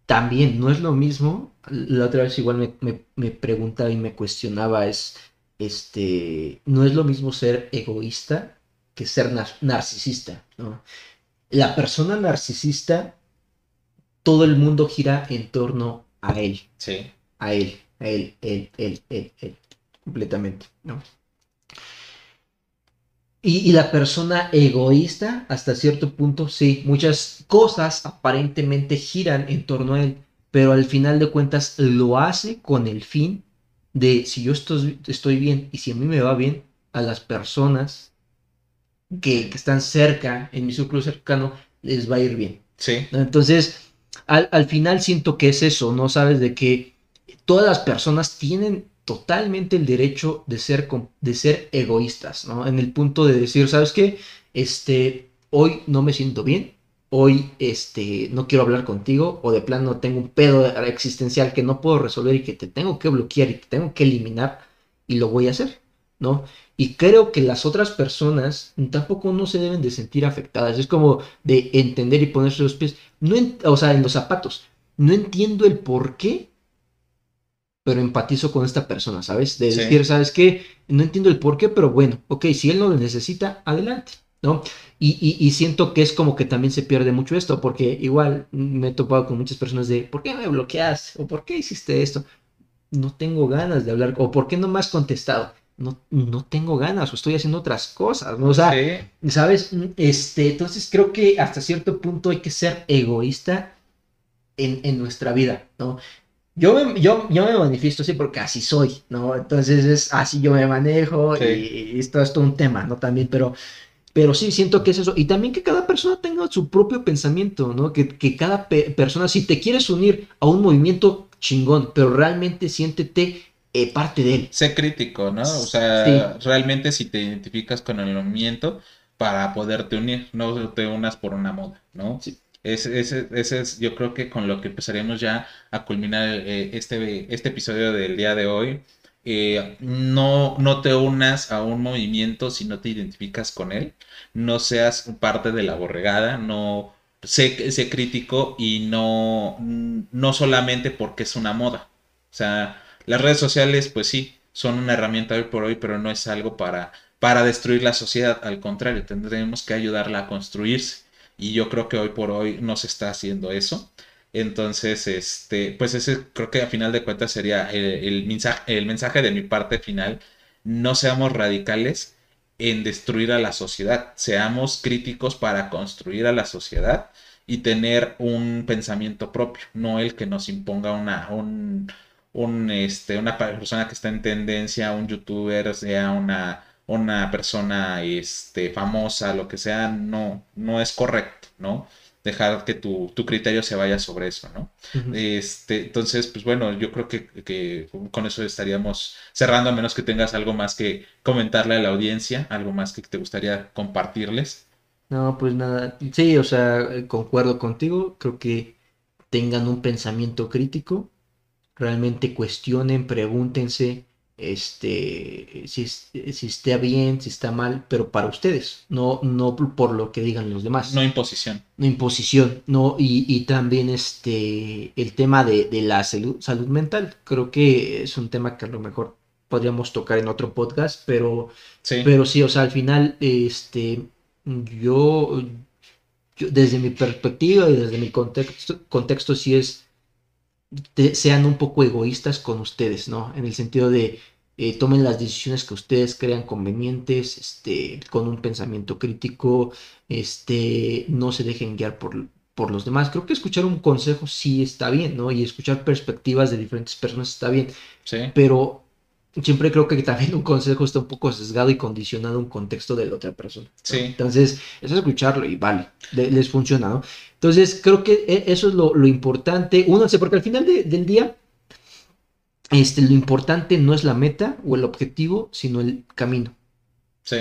también no es lo mismo. La otra vez igual me, me- me preguntaba y me cuestionaba, es, este, no es lo mismo ser egoísta que ser nar- narcisista, ¿no? La persona narcisista, todo el mundo gira en torno a él, Sí, a él, a él, él, él, él, él, completamente, ¿no? Y, y la persona egoísta, hasta cierto punto, sí, muchas cosas aparentemente giran en torno a él, pero al final de cuentas lo hace con el fin de, si yo estoy, estoy bien y si a mí me va bien, a las personas que, que están cerca, en mi círculo cercano, les va a ir bien. sí. Entonces, al, al final siento que es eso, ¿no? Sabes de que todas las personas tienen totalmente el derecho de ser, de ser egoístas, ¿no? En el punto de decir, ¿sabes qué? Este, hoy no me siento bien, hoy este, no quiero hablar contigo, o de plano tengo un pedo existencial que no puedo resolver y que te tengo que bloquear y te tengo que eliminar, y lo voy a hacer, ¿no? Y creo que las otras personas tampoco no se deben de sentir afectadas. Es como de entender y ponerse los pies, no en- o sea, en los zapatos. No entiendo el por qué, pero empatizo con esta persona, ¿sabes? De Sí. decir, ¿sabes qué? No entiendo el por qué, pero bueno, ok, si él no lo necesita, adelante, ¿no? Y, y- y siento que es como que también se pierde mucho esto, porque igual me he topado con muchas personas de, ¿por qué me bloqueaste? ¿O por qué hiciste esto? No tengo ganas de hablar, o ¿por qué no me has contestado? No, no tengo ganas, o estoy haciendo otras cosas, ¿no? O sea, sí, ¿Sabes? Este, entonces creo que hasta cierto punto hay que ser egoísta en, en nuestra vida, ¿no? Yo me, yo, yo me manifiesto así porque así soy, ¿no? Entonces es así yo me manejo Sí. y, y esto es todo un tema, ¿no? También, pero, pero sí siento que es eso. Y también que cada persona tenga su propio pensamiento, ¿no? Que, que cada pe- persona, si te quieres unir a un movimiento chingón, pero realmente siéntete eh, parte de él. Sé crítico, ¿no? O sea, realmente si te identificas con el movimiento para poderte unir, no te unas por una moda, ¿no? Sí. Ese, ese, ese es, yo creo que con lo que empezaríamos ya a culminar eh, este, este episodio del día de hoy. Eh, no, no te unas a un movimiento si no te identificas con él, no seas parte de la borregada, no sé, sé crítico y no, no solamente porque es una moda. O sea, las redes sociales, pues sí, son una herramienta hoy por hoy, pero no es algo para, para destruir la sociedad. Al contrario, tendremos que ayudarla a construirse. Y yo creo que hoy por hoy no se está haciendo eso. Entonces, este, pues ese creo que a final de cuentas sería el, el mensaje, el mensaje de mi parte final. No seamos radicales en destruir a la sociedad. Seamos críticos para construir a la sociedad y tener un pensamiento propio, no el que nos imponga una, un, un, este, una persona que está en tendencia, un youtuber, sea una, una persona este, famosa, lo que sea, no, no es correcto, ¿no? Dejar que tu, tu criterio se vaya sobre eso, ¿no? Este, entonces, pues bueno, yo creo que, que con eso estaríamos cerrando, a menos que tengas algo más que comentarle a la audiencia, algo más que te gustaría compartirles. No, pues nada, sí, o sea, concuerdo contigo, creo que tengan un pensamiento crítico, realmente cuestionen, pregúntense, este, si, es- si está bien, si está mal, pero para ustedes, no, no por lo que digan los demás, No imposición. no imposición, no, y, y también este, el tema de, de la salud, salud mental, creo que es un tema que a lo mejor podríamos tocar en otro podcast, pero Sí, pero sí, o sea, al final, este, yo, yo desde mi perspectiva y desde mi contexto, contexto sí es, te- sean un poco egoístas con ustedes, ¿no? En el sentido de, eh, tomen las decisiones que ustedes crean convenientes, este, con un pensamiento crítico, este, no se dejen guiar por, por los demás. Creo que escuchar un consejo sí está bien, ¿no? Y escuchar perspectivas de diferentes personas está bien sí, pero siempre creo que también un consejo está un poco sesgado y condicionado a un contexto de la otra persona. ¿no? Sí. Entonces, es escucharlo y vale, le- les funciona, ¿no? Entonces, creo que e- eso es lo, lo importante. Únanse, porque al final de- del día, este, lo importante no es la meta o el objetivo, sino el camino. sí.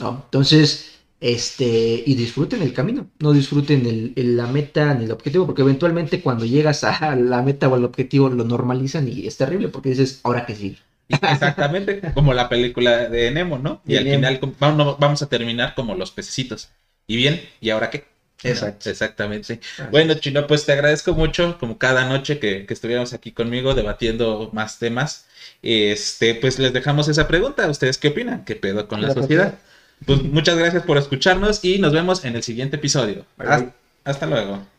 ¿no? Entonces, este, y disfruten el camino, no disfruten el, el- la meta ni el objetivo, porque eventualmente cuando llegas a la meta o al objetivo lo normalizan y es terrible, porque dices, ahora que sí. Y Exactamente, como la película de Nemo, ¿no? Y al final vamos, a terminar como los pececitos. ¿Y bien? ¿Y ahora qué? Exacto. Exactamente. Bueno, Chino, pues te agradezco mucho, como cada noche que, que estuvieras aquí conmigo debatiendo más temas. Este, pues les dejamos esa pregunta. ¿Ustedes qué opinan? ¿Qué pedo con la La sociedad? Pues muchas gracias por escucharnos y nos vemos en el siguiente episodio. Bye, bye. Hasta- hasta luego.